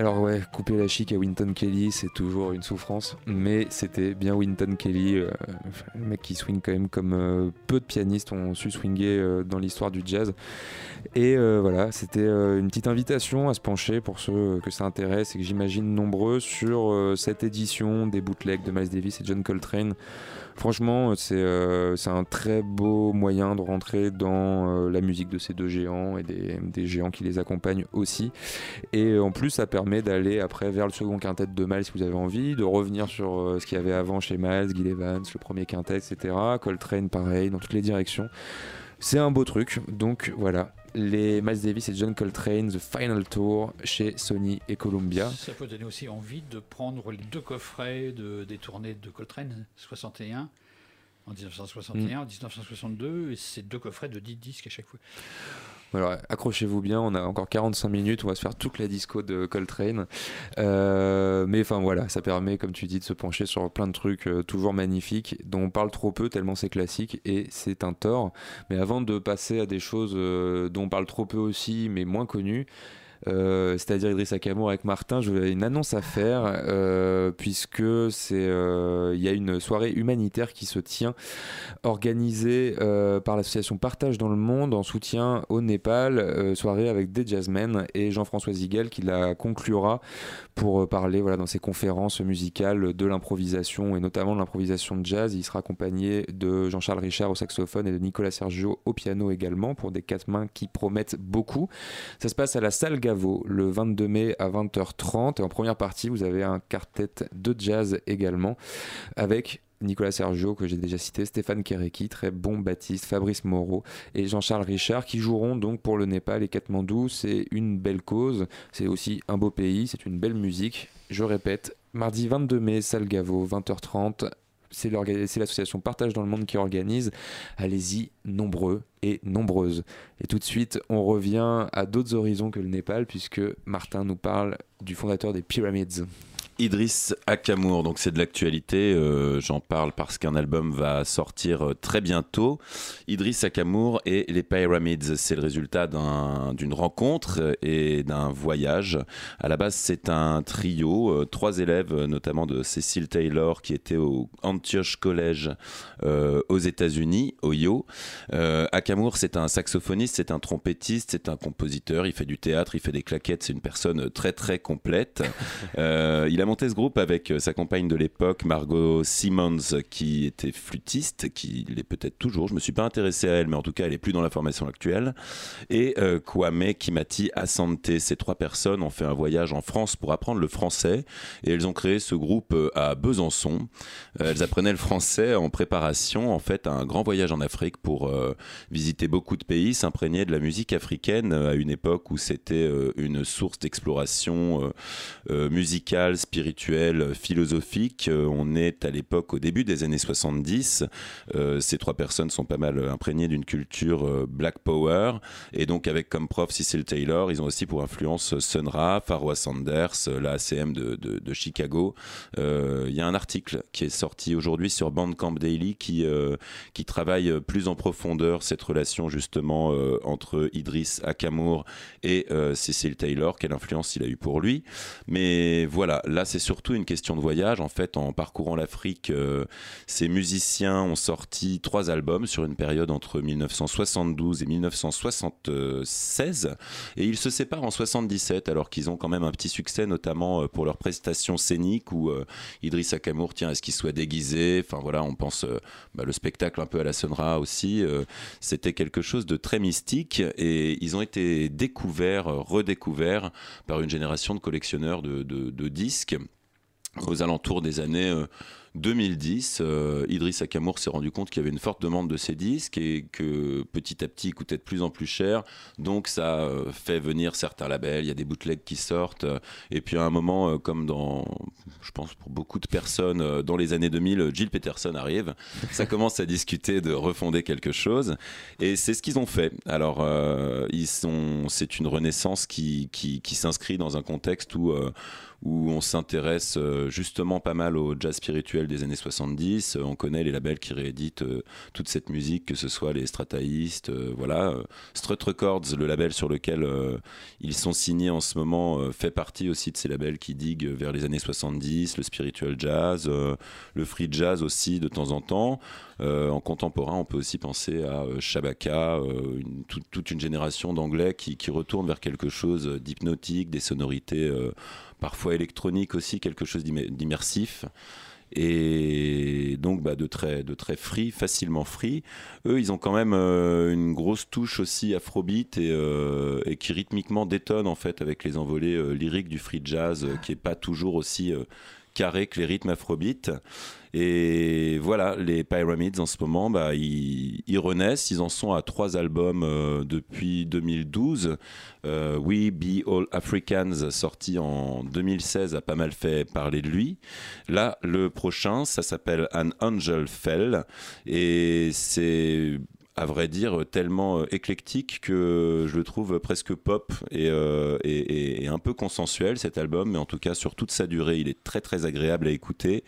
Alors ouais, couper la chic à Winton Kelly, c'est toujours une souffrance, mais c'était bien Winton Kelly, euh, le mec qui swing quand même comme euh, peu de pianistes ont su swinguer euh, dans l'histoire du jazz. Et voilà, c'était une petite invitation à se pencher pour ceux que ça intéresse et que j'imagine nombreux sur cette édition des bootlegs de Miles Davis et John Coltrane. Franchement, c'est un très beau moyen de rentrer dans la musique de ces deux géants et des, des, géants qui les accompagnent aussi. Et en plus, ça permet d'aller après vers le second quintet de Miles si vous avez envie, de revenir sur ce qu'il y avait avant chez Miles, Gil Evans, le premier quintet, etc. Coltrane, pareil, dans toutes les directions. C'est un beau truc, donc voilà, les Miles Davis et John Coltrane, The Final Tour chez Sony et Columbia. Ça peut donner aussi envie de prendre les deux coffrets de, des tournées de Coltrane, 61 en 1961, en 1962, et c'est deux coffrets de 10 disques à chaque fois. Alors, accrochez-vous bien, on a encore 45 minutes, on va se faire toute la disco de Coltrane. Euh, mais enfin voilà, ça permet, comme tu dis, de se pencher sur plein de trucs euh, toujours magnifiques, dont on parle trop peu, tellement c'est classique, et c'est un tort. Mais avant de passer à des choses euh, dont on parle trop peu aussi, mais moins connues, euh, c'est-à-dire Idriss Akamour avec Martin, j'avais une annonce à faire euh, puisque c'est euh, il y a une soirée humanitaire qui se tient organisée par l'association Partage dans le monde en soutien au Népal, soirée avec des jazzmen et Jean-François Ziguel qui la conclura pour parler voilà dans ses conférences musicales de l'improvisation et notamment de l'improvisation de jazz. Il sera accompagné de Jean-Charles Richard au saxophone et de Nicolas Sergio au piano également pour des quatre mains qui promettent beaucoup. Ça se passe à la salle le 22 mai à 20h30. Et en première partie, vous avez un quartet de jazz également avec Nicolas Sergio, que j'ai déjà cité, Stéphane Kéréki, très bon Baptiste, Fabrice Moreau et Jean-Charles Richard, qui joueront donc pour le Népal et Katmandou. C'est une belle cause, c'est aussi un beau pays, c'est une belle musique. Je répète, mardi 22 mai, salle Gaveau, 20h30, c'est l'association Partage dans le Monde qui organise. Allez-y, nombreux et nombreuses. Et tout de suite, on revient à d'autres horizons que le Népal, puisque Martin nous parle du fondateur des Pyramids. Idriss Akamour, donc c'est de l'actualité, euh, j'en parle parce qu'un album va sortir euh, très bientôt. Idriss Akamour et les Pyramids, c'est le résultat d'une rencontre et d'un voyage. À la base, c'est un trio, euh, trois élèves, notamment de Cecil Taylor, qui était au Antioch College aux États-Unis, au Yo. Akamour, c'est un saxophoniste, c'est un trompettiste, c'est un compositeur, il fait du théâtre, il fait des claquettes, c'est une personne très très complète. <laughs> il a monté ce groupe avec euh, sa compagne de l'époque, Margot Simmons, qui était flûtiste, qui l'est peut-être toujours. Je me suis pas intéressé à elle, mais en tout cas, elle est plus dans la formation actuelle. Et euh, Kwame Kimati Asante. Ces trois personnes ont fait un voyage en France pour apprendre le français et elles ont créé ce groupe euh, à Besançon. elles apprenaient le français en préparation, en fait, à un grand voyage en Afrique pour visiter beaucoup de pays, s'imprégner de la musique africaine à une époque où c'était une source d'exploration musicale, spirituelle spirituel, philosophique. Euh, on est à l'époque, au début des années 70. Euh, ces trois personnes sont pas mal imprégnées d'une culture euh, Black Power. Et donc, avec comme prof Cecil Taylor, ils ont aussi pour influence Sun Ra, Pharoah Sanders, la ACM de, de, Chicago. Il y a un article qui est sorti aujourd'hui sur Bandcamp Daily qui, qui travaille plus en profondeur cette relation justement entre Idris Akamour et Cecil Taylor, quelle influence il a eu pour lui. Mais voilà, là c'est surtout une question de voyage. En fait, en parcourant l'Afrique, euh, ces musiciens ont sorti trois albums sur une période entre 1972 et 1976. Et ils se séparent en 77, alors qu'ils ont quand même un petit succès, notamment euh, pour leurs prestations scéniques, où euh, Idriss Akamour tient à ce qu'il soit déguisé? Enfin voilà, on pense bah, le spectacle un peu à la Sonra aussi. C'était quelque chose de très mystique. Et ils ont été découverts, redécouverts par une génération de collectionneurs de disques aux alentours des années 2010, euh, Idriss Akamour s'est rendu compte qu'il y avait une forte demande de ses disques et que petit à petit, ils coûtaient de plus en plus cher. Donc ça euh, fait venir certains labels, il y a des bootlegs qui sortent. et puis à un moment, euh, comme dans, je pense pour beaucoup de personnes, dans les années 2000, Jill Peterson arrive. Ça commence à discuter de refonder quelque chose. Et c'est ce qu'ils ont fait. Alors, ils sont, c'est une renaissance qui, qui s'inscrit dans un contexte où où on s'intéresse justement pas mal au jazz spirituel des années 70. On connaît les labels qui rééditent toute cette musique, que ce soit les Strataïstes, voilà. Strut Records, le label sur lequel ils sont signés en ce moment, fait partie aussi de ces labels qui diguent vers les années 70, le spiritual jazz, le free jazz aussi de temps en temps. Euh, en contemporain, on peut aussi penser à euh, Shabaka, euh, toute une génération d'anglais qui, qui retourne vers quelque chose d'hypnotique, des sonorités parfois électroniques aussi, quelque chose d'immersif et donc bah, de très de très free, facilement free. Eux, ils ont quand même une grosse touche aussi afrobeat et, et, qui rythmiquement détonne en fait avec les envolées lyriques du free jazz, qui est pas toujours aussi carré que les rythmes afrobeat. Et voilà, les Pyramids en ce moment, bah, ils, renaissent. Ils en sont à trois albums euh, depuis 2012. Euh, We Be All Africans, sorti en 2016, a pas mal fait parler de lui. Là, le prochain, ça s'appelle An Angel Fell. Et c'est à vrai dire, tellement euh, éclectique que je le trouve presque pop euh, et, un peu consensuel cet album, mais en tout cas sur toute sa durée, il est très très agréable à écouter.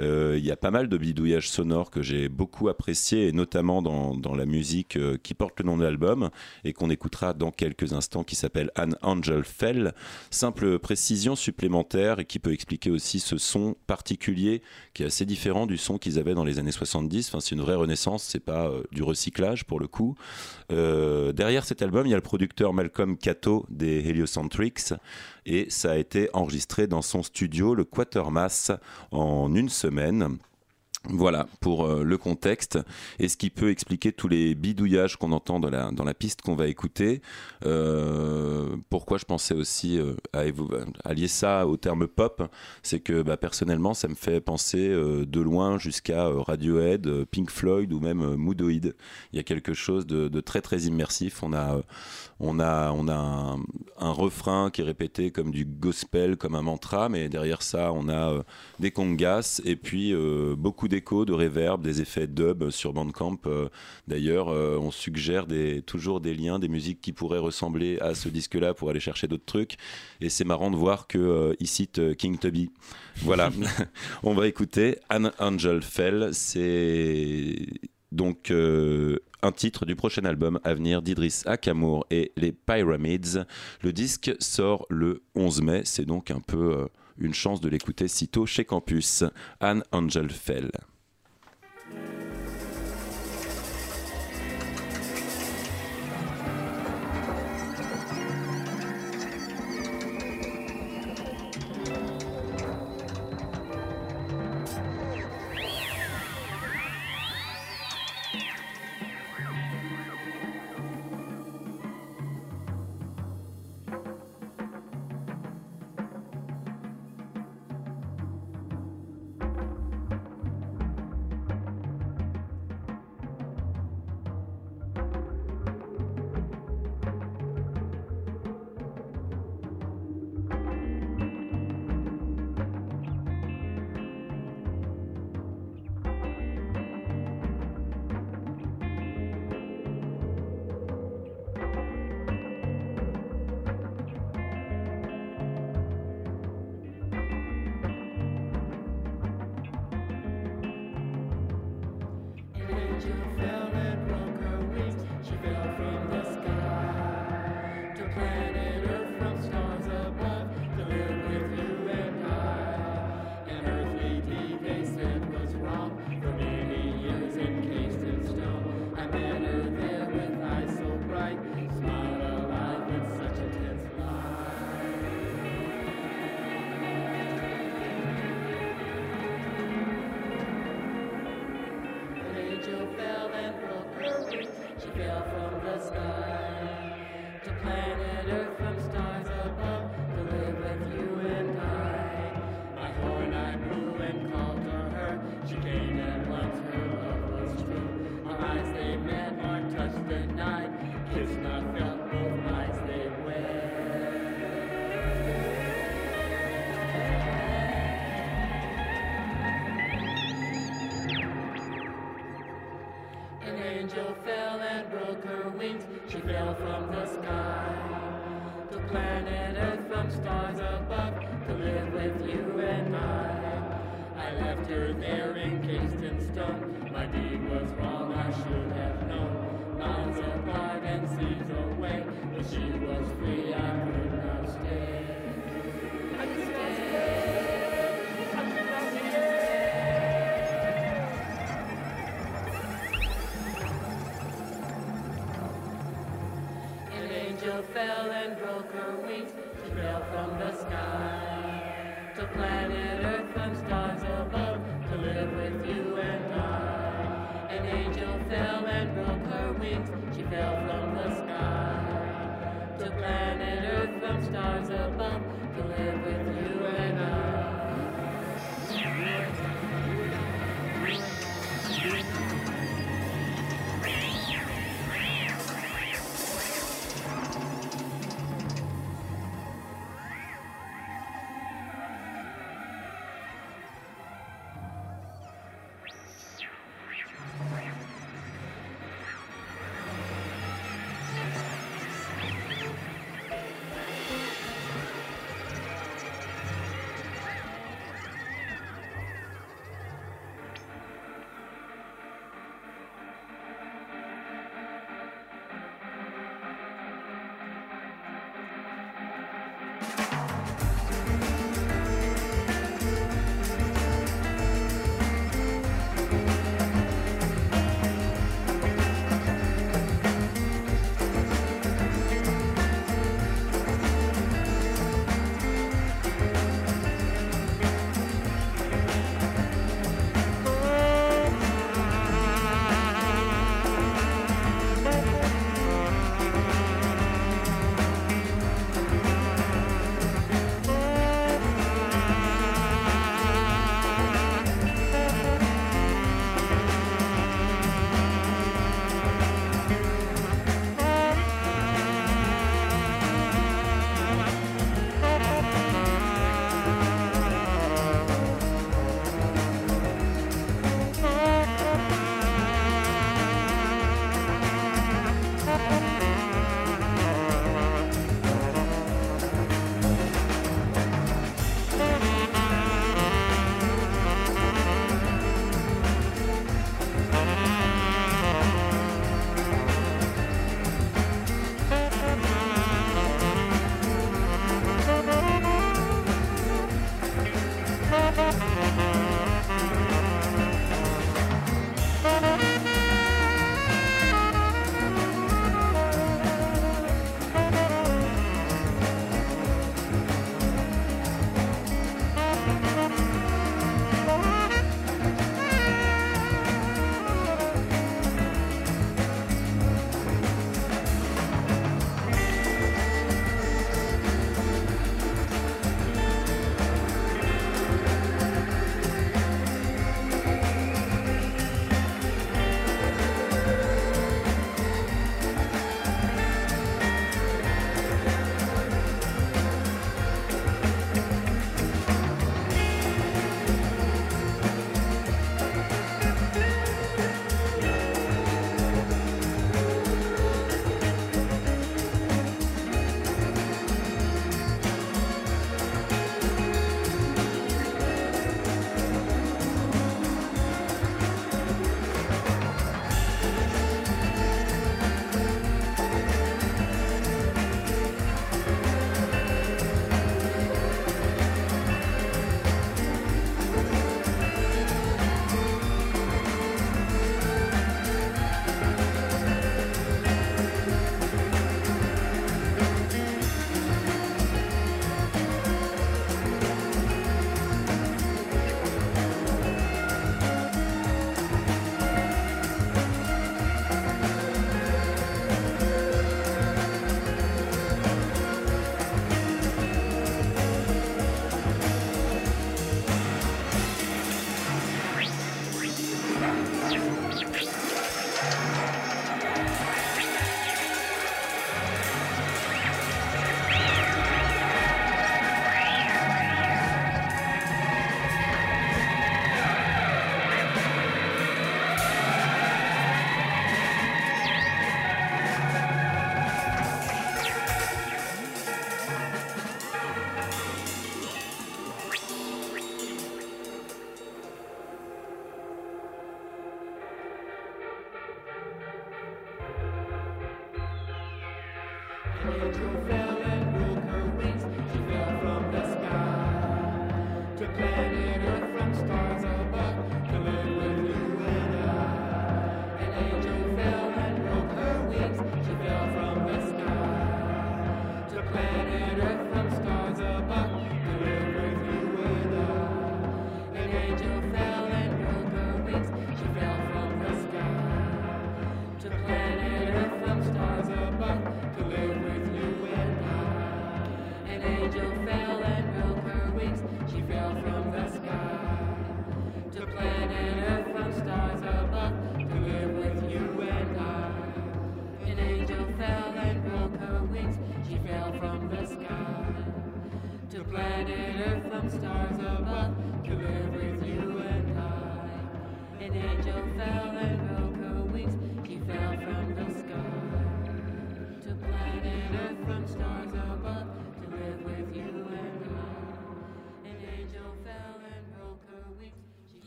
Euh, il y a pas mal de bidouillages sonores que j'ai beaucoup apprécié, et notamment dans, dans la musique qui porte le nom de l'album et qu'on écoutera dans quelques instants, qui s'appelle An Angel Fell. Simple précision supplémentaire et qui peut expliquer aussi ce son particulier qui est assez différent du son qu'ils avaient dans les années 70. Enfin, c'est une vraie renaissance, c'est pas du recyclage pour le coup. Euh, derrière cet album, il y a le producteur Malcolm Cato des Heliocentrics et ça a été enregistré dans son studio, le Quatermass, en une semaine. Voilà pour euh, le contexte et ce qui peut expliquer tous les bidouillages qu'on entend dans la, piste qu'on va écouter. Euh, pourquoi je pensais aussi euh, à, à, lier ça au terme pop, c'est que bah, personnellement ça me fait penser de loin jusqu'à Radiohead, Pink Floyd ou même Moodoid. Il y a quelque chose de, très très immersif. On a on a, on a un, refrain qui est répété comme du gospel, comme un mantra, mais derrière ça, on a des congas et puis beaucoup d'échos, de reverb, des effets dub sur Bandcamp. Euh, d'ailleurs, on suggère des, toujours des liens, des musiques qui pourraient ressembler à ce disque-là pour aller chercher d'autres trucs. Et c'est marrant de voir qu'il cite King Tubby. Voilà, <laughs> <laughs> on va écouter An Angel Fell. C'est donc euh, un titre du prochain album à venir d'Idris Akamour et les Pyramids. Le disque sort le 11 mai, c'est donc un peu euh, une chance de l'écouter sitôt chez Campus. Anne Angel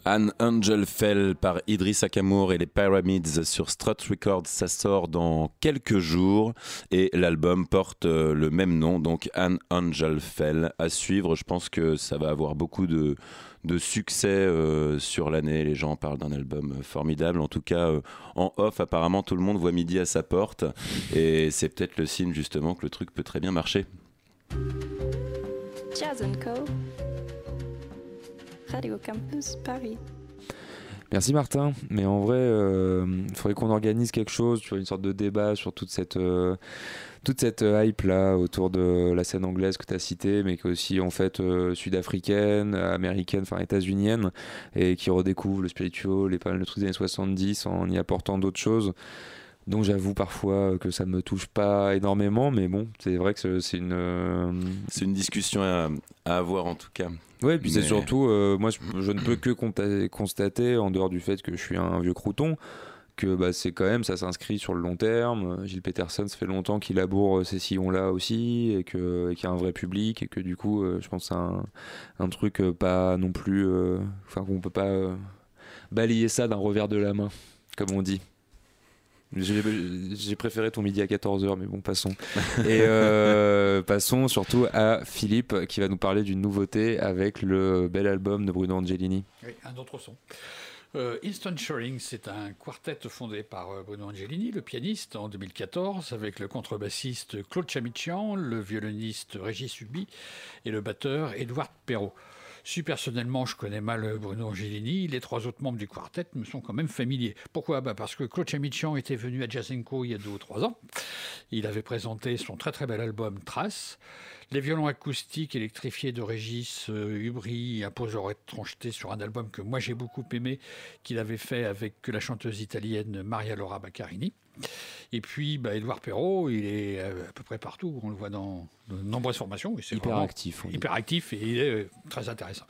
An Angel Fell par Idris Akamour et les Pyramids sur Strut Records. Ça sort dans quelques jours et l'album porte euh, le même nom, donc An Angel Fell. À suivre, je pense que ça va avoir beaucoup de, de succès euh, sur l'année. Les gens parlent d'un album formidable. En tout cas, euh, en off, apparemment, tout le monde voit midi à sa porte et c'est peut-être le signe justement que le truc peut très bien marcher. Jazz Co. Radio Campus Paris. Merci Martin, mais en vrai, euh, il faudrait qu'on organise quelque chose, tu vois, une sorte de débat sur toute cette, euh, toute cette hype là autour de la scène anglaise que tu as citée, mais qui est aussi en fait euh, sud-africaine, américaine, enfin états-unienne, et qui redécouvre le spiritual, les pas mal de trucs des années 70 en y apportant d'autres choses. Donc j'avoue parfois que ça me touche pas énormément, mais bon, c'est vrai que c'est une... C'est une discussion à, à avoir en tout cas. Ouais, puis c'est surtout, euh, moi, je, ne peux que constater, en dehors du fait que je suis un vieux crouton, que bah, c'est quand même, ça s'inscrit sur le long terme. Gilles Peterson, ça fait longtemps qu'il laboure ces sillons-là aussi, et qu'il y a un vrai public, et que du coup, euh, je pense que c'est un, un, truc euh, pas non plus. Enfin, qu'on peut pas balayer ça d'un revers de la main, comme on dit. J'ai préféré ton midi à 14h, mais bon, passons. <laughs> Et euh, passons surtout à Philippe qui va nous parler d'une nouveauté avec le bel album de Bruno Angelini. Oui, un autre son. Euh, Instant Sharing, c'est un quartet fondé par euh, Bruno Angelini, le pianiste, en 2014, avec le contrebassiste Claude Chamichian, le violoniste Régis Subi et le batteur Édouard Perrault. Si personnellement je connais mal Bruno Angelini, les trois autres membres du quartet me sont quand même familiers. Pourquoi? Bah Parce que Claude Chamichan était venu à Jazenko il y a deux ou trois ans. Il avait présenté son très très bel album Trace. Les violons acoustiques électrifiés de Régis euh, Hubry imposent leur étrangeté sur un album que moi j'ai beaucoup aimé, qu'il avait fait avec la chanteuse italienne Maria Laura Baccarini. Et puis, bah, Edouard Perrault, il est euh, à peu près partout. On le voit dans de nombreuses formations. hyper actif. Hyper actif et il est euh, très intéressant.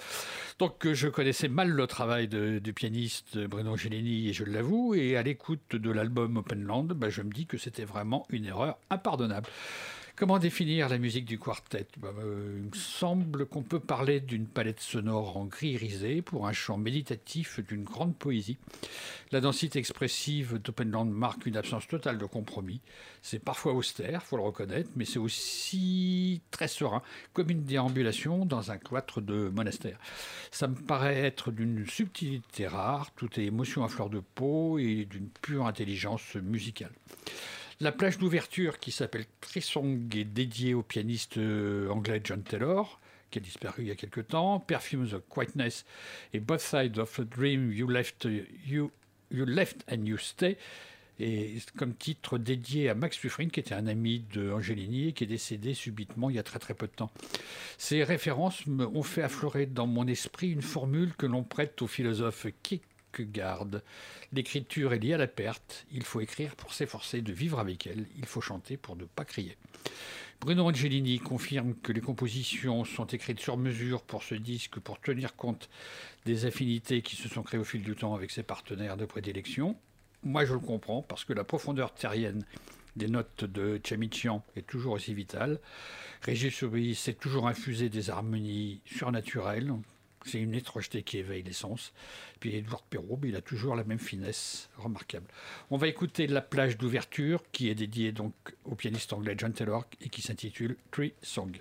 Donc, je connaissais mal le travail du pianiste Bruno Gelini, et je l'avoue. Et à l'écoute de l'album Openland, bah, je me dis que c'était vraiment une erreur impardonnable. Comment définir la musique du quartet? Bah, euh, Il me semble qu'on peut parler d'une palette sonore en gris irisé pour un chant méditatif d'une grande poésie. La densité expressive d'Openland marque une absence totale de compromis. C'est parfois austère, faut le reconnaître, mais c'est aussi très serein, comme une déambulation dans un cloître de monastère. Ça me paraît être d'une subtilité rare, tout est émotion à fleur de peau et d'une pure intelligence musicale. La plage d'ouverture qui s'appelle Trisong est dédiée au pianiste euh, anglais John Taylor, qui a disparu il y a quelque temps. Perfumes of Quietness et Both Sides of a Dream, You Left, you, you left and You Stay. Et comme titre dédié à Max Dufresne, qui était un ami de et qui est décédé subitement il y a très très peu de temps. Ces références ont fait affleurer dans mon esprit une formule que l'on prête au philosophe Kierkegaard. L'écriture est liée à la perte. Il faut écrire pour s'efforcer de vivre avec elle. Il faut chanter pour ne pas crier. Bruno Angelini confirme que les compositions sont écrites sur mesure pour ce disque pour tenir compte des affinités qui se sont créées au fil du temps avec ses partenaires de prédilection. Moi, je le comprends parce que la profondeur terrienne des notes de Chamichian est toujours aussi vitale. Régis Souris s'est toujours infusé des harmonies surnaturelles C'est une étrangeté qui éveille les sens. Puis Edward Perrault, il a toujours la même finesse remarquable. On va écouter la plage d'ouverture qui est dédiée donc au pianiste anglais John Taylor et qui s'intitule Tree Song.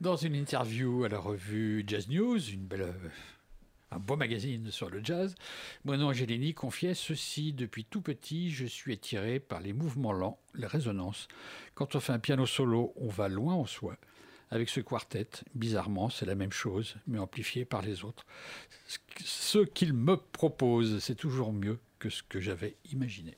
Dans une interview à la revue Jazz News, une belle, euh, un beau magazine sur le jazz, Bruno Angelini confiait ceci Depuis tout petit, je suis attiré par les mouvements lents, les résonances. Quand on fait un piano solo, on va loin en soi. Avec ce quartet, bizarrement, c'est la même chose, mais amplifié par les autres. Ce qu'il me propose, c'est toujours mieux que ce que j'avais imaginé.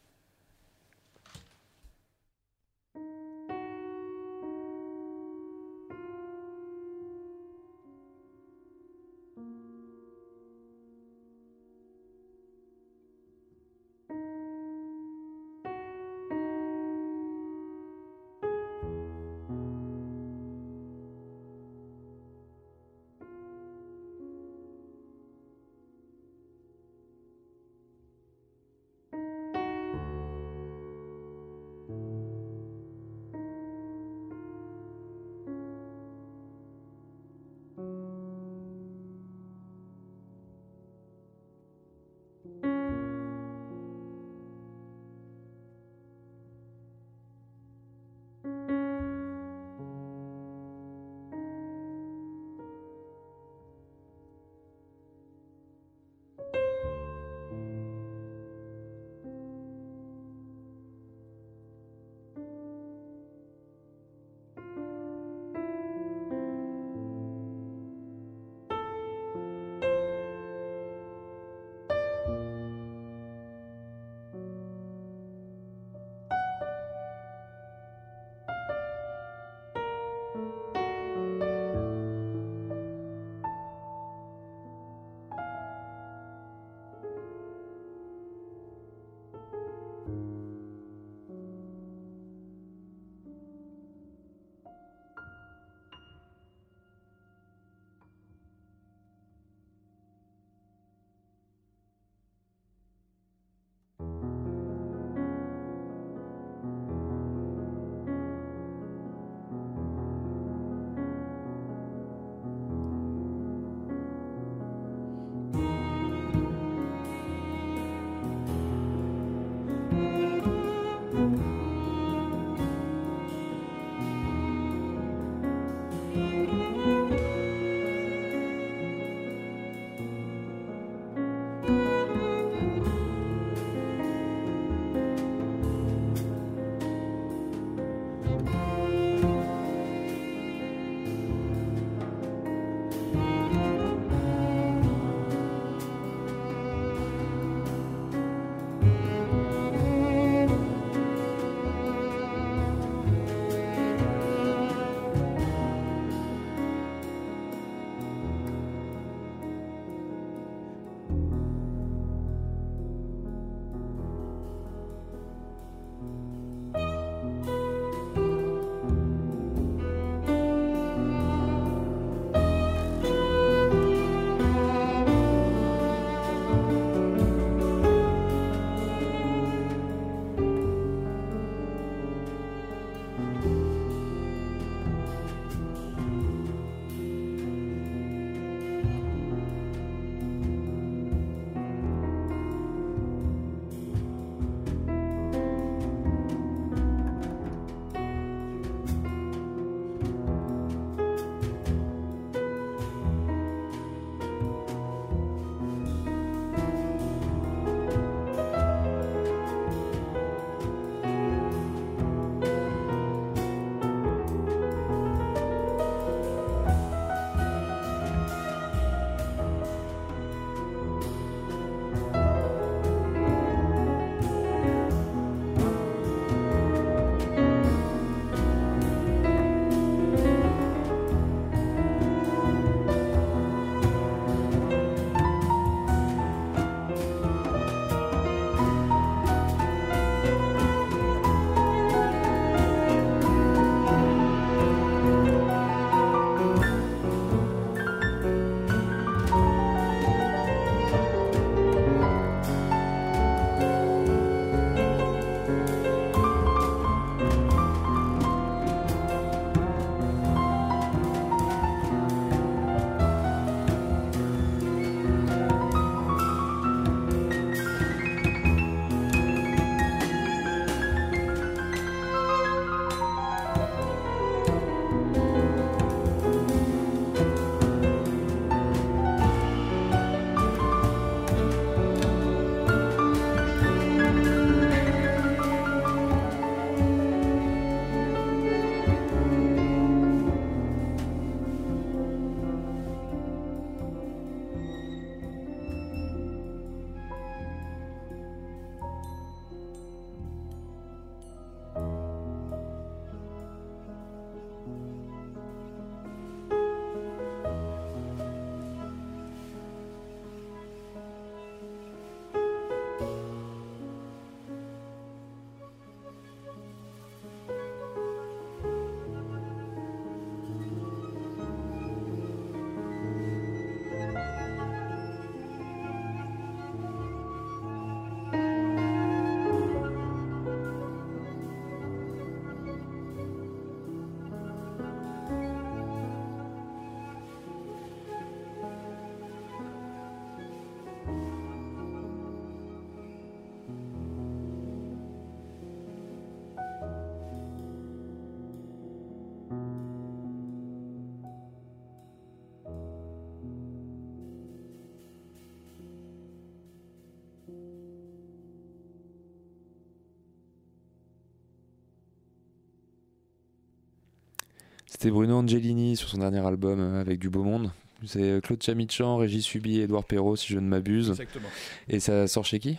C'était Bruno Angelini sur son dernier album avec du beau monde. C'est Claude Chamichan, Régis Subi Edouard Perrault, si je ne m'abuse. Exactement. Et ça sort chez qui?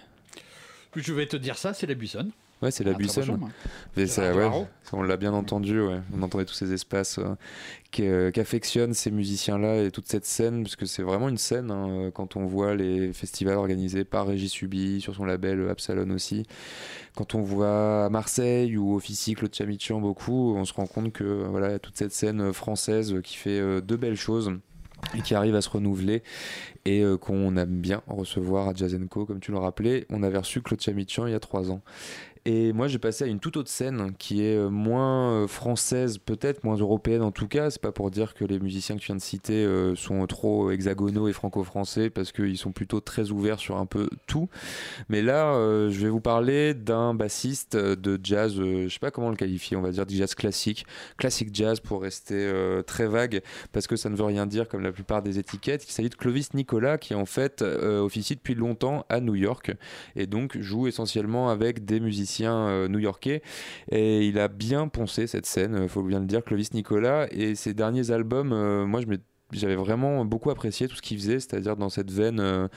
Je vais te dire ça, c'est la Buissonne. Ouais, c'est la Buissonne. Ça, ouais, on l'a bien entendu, ouais. on entendait tous ces espaces euh, qu'affectionnent ces musiciens-là et toute cette scène, parce que c'est vraiment une scène hein, quand on voit les festivals organisés par Régis Subi, sur son label Absalon aussi. Quand on voit à Marseille ou officie Claude Chamichan beaucoup, on se rend compte que voilà, toute cette scène française qui fait euh, de belles choses et qui arrive à se renouveler et euh, qu'on aime bien recevoir à Jazz Co comme tu le rappelais. On avait reçu Claude Chamichan il y a trois ans et moi, j'ai passé à une toute autre scène qui est euh, moins euh, française, peut-être moins européenne en tout cas. C'est pas pour dire que les musiciens que tu viens de citer euh, sont trop hexagonaux et franco-français, parce qu'ils sont plutôt très ouverts sur un peu tout. Mais là, je vais vous parler d'un bassiste de jazz, je sais pas comment le qualifier, on va dire du jazz classique, classique jazz pour rester très vague, parce que ça ne veut rien dire comme la plupart des étiquettes. Il s'agit de Clovis Nicolas, qui en fait officie depuis longtemps à New York et donc joue essentiellement avec des musiciens euh, new-yorkais. Et il a bien poncé cette scène, il euh, faut bien le dire, Clovis Nicolas. Et ses derniers albums, euh, moi, j'avais vraiment beaucoup apprécié tout ce qu'il faisait, c'est-à-dire dans cette veine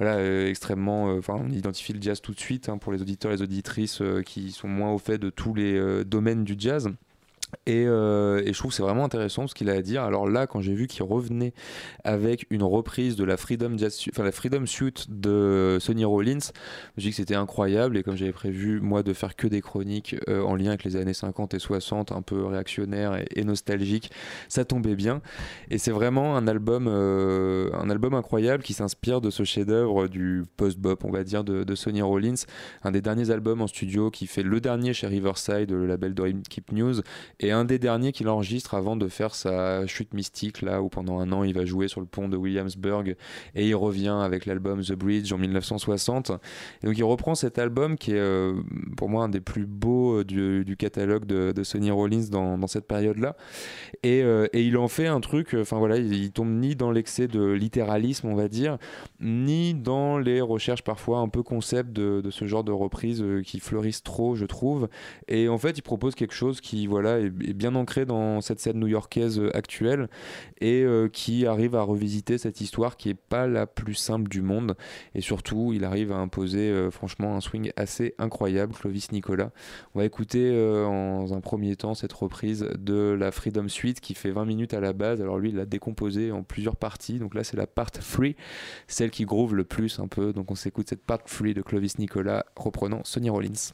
extrêmement. Enfin, on identifie le jazz tout de suite hein, pour les auditeurs et les auditrices qui sont moins au fait de tous les domaines du jazz. Euh, et, je trouve que c'est vraiment intéressant ce qu'il a à dire. Alors là, quand j'ai vu qu'il revenait avec une reprise de la Freedom, enfin, la Freedom Suite de Sonny Rollins, suis dit que c'était incroyable. Et comme j'avais prévu, moi, de faire que des chroniques euh, en lien avec les années 50 et 60, un peu réactionnaires et, nostalgiques, ça tombait bien. Et c'est vraiment un album, euh, un album incroyable qui s'inspire de ce chef-d'œuvre du post-bop, on va dire, de, de, Sonny Rollins. Un des derniers albums en studio qui fait le dernier chez Riverside, le label Dream Keep News un des derniers qu'il enregistre avant de faire sa chute mystique, là où pendant un an il va jouer sur le pont de Williamsburg et il revient avec l'album The Bridge en 1960. Et donc il reprend cet album qui est euh, pour moi un des plus beaux euh, du, catalogue de, Sonny Rollins dans, cette période-là. Euh, et, il en fait un truc, enfin voilà, il, tombe ni dans l'excès de littéralisme, on va dire, ni dans les recherches parfois un peu concept de, de ce genre de reprise qui fleurissent trop, je trouve. Et en fait, il propose quelque chose qui voilà est bien ancré dans cette scène new-yorkaise euh, actuelle et euh, qui arrive à revisiter cette histoire qui est pas la plus simple du monde. Et surtout, il arrive à imposer euh, franchement un swing assez incroyable, Clovis Nicolas. On va écouter en un premier temps cette reprise de la Freedom Suite qui fait 20 minutes à la base. Alors lui, il l'a décomposé en plusieurs parties. Donc là, c'est la part 3, celle qui groove le plus un peu. Donc on s'écoute cette part 3 de Clovis Nicolas reprenant Sonny Rollins.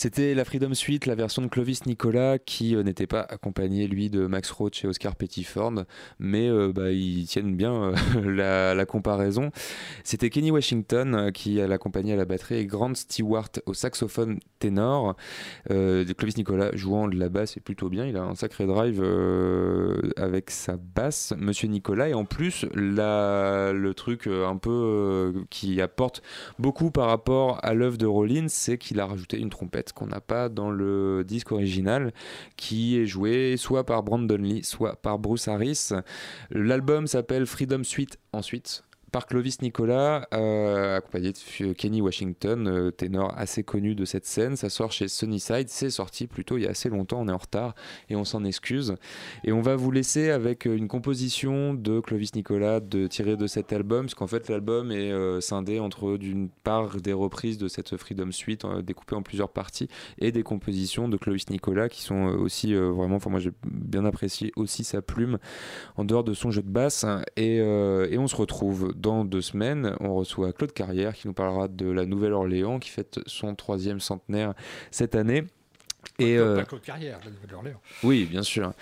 C'était la Freedom Suite, la version de Clovis Nicolas, qui euh, n'était pas accompagné, lui, de Max Roach et Oscar Pettiford, mais euh, bah, ils tiennent bien euh, <laughs> la, comparaison. C'était Kenny Washington qui l'accompagnait à la batterie et Grant Stewart au saxophone ténor. Clovis Nicolas jouant de la basse est plutôt bien, il a un sacré drive avec sa basse, Monsieur Nicolas, et en plus, le truc un peu qui apporte beaucoup par rapport à l'œuvre de Rollins, c'est qu'il a rajouté une trompette qu'on n'a pas dans le disque original, qui est joué soit par Brandon Lee, soit par Bruce Harris. L'album s'appelle Freedom Suite ensuite, par Clovis Nicolas, euh, accompagné de Kenny Washington, euh, ténor assez connu de cette scène. Ça sort chez Sunnyside, c'est sorti plutôt il y a assez longtemps, on est en retard et on s'en excuse. Et on va vous laisser avec une composition de Clovis Nicolas tirée de cet album, parce qu'en fait l'album est euh, scindé entre d'une part des reprises de cette Freedom Suite découpées en plusieurs parties et des compositions de Clovis Nicolas qui sont aussi vraiment, enfin moi j'ai bien apprécié aussi sa plume en dehors de son jeu de basse. Et on se retrouve dans deux semaines, on reçoit Claude Carrière qui nous parlera de la Nouvelle-Orléans qui fête son troisième centenaire cette année. Et euh, Claude Carrière, de Nouvelle-Orléans. Oui, bien sûr.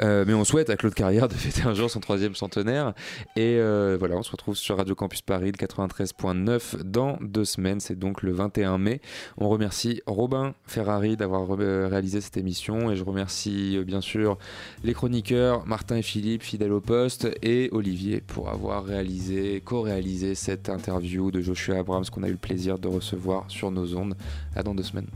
Euh, mais on souhaite à Claude Carrière de fêter un jour son troisième centenaire. Et euh, voilà, on se retrouve sur Radio Campus Paris, le 93.9, dans deux semaines. C'est donc le 21 mai. On remercie Robin Ferrari d'avoir réalisé cette émission. Et je remercie bien sûr les chroniqueurs Martin et Philippe, fidèles au poste, et Olivier pour avoir réalisé, co-réalisé cette interview de Joshua Abrams qu'on a eu le plaisir de recevoir sur nos ondes. À dans deux semaines.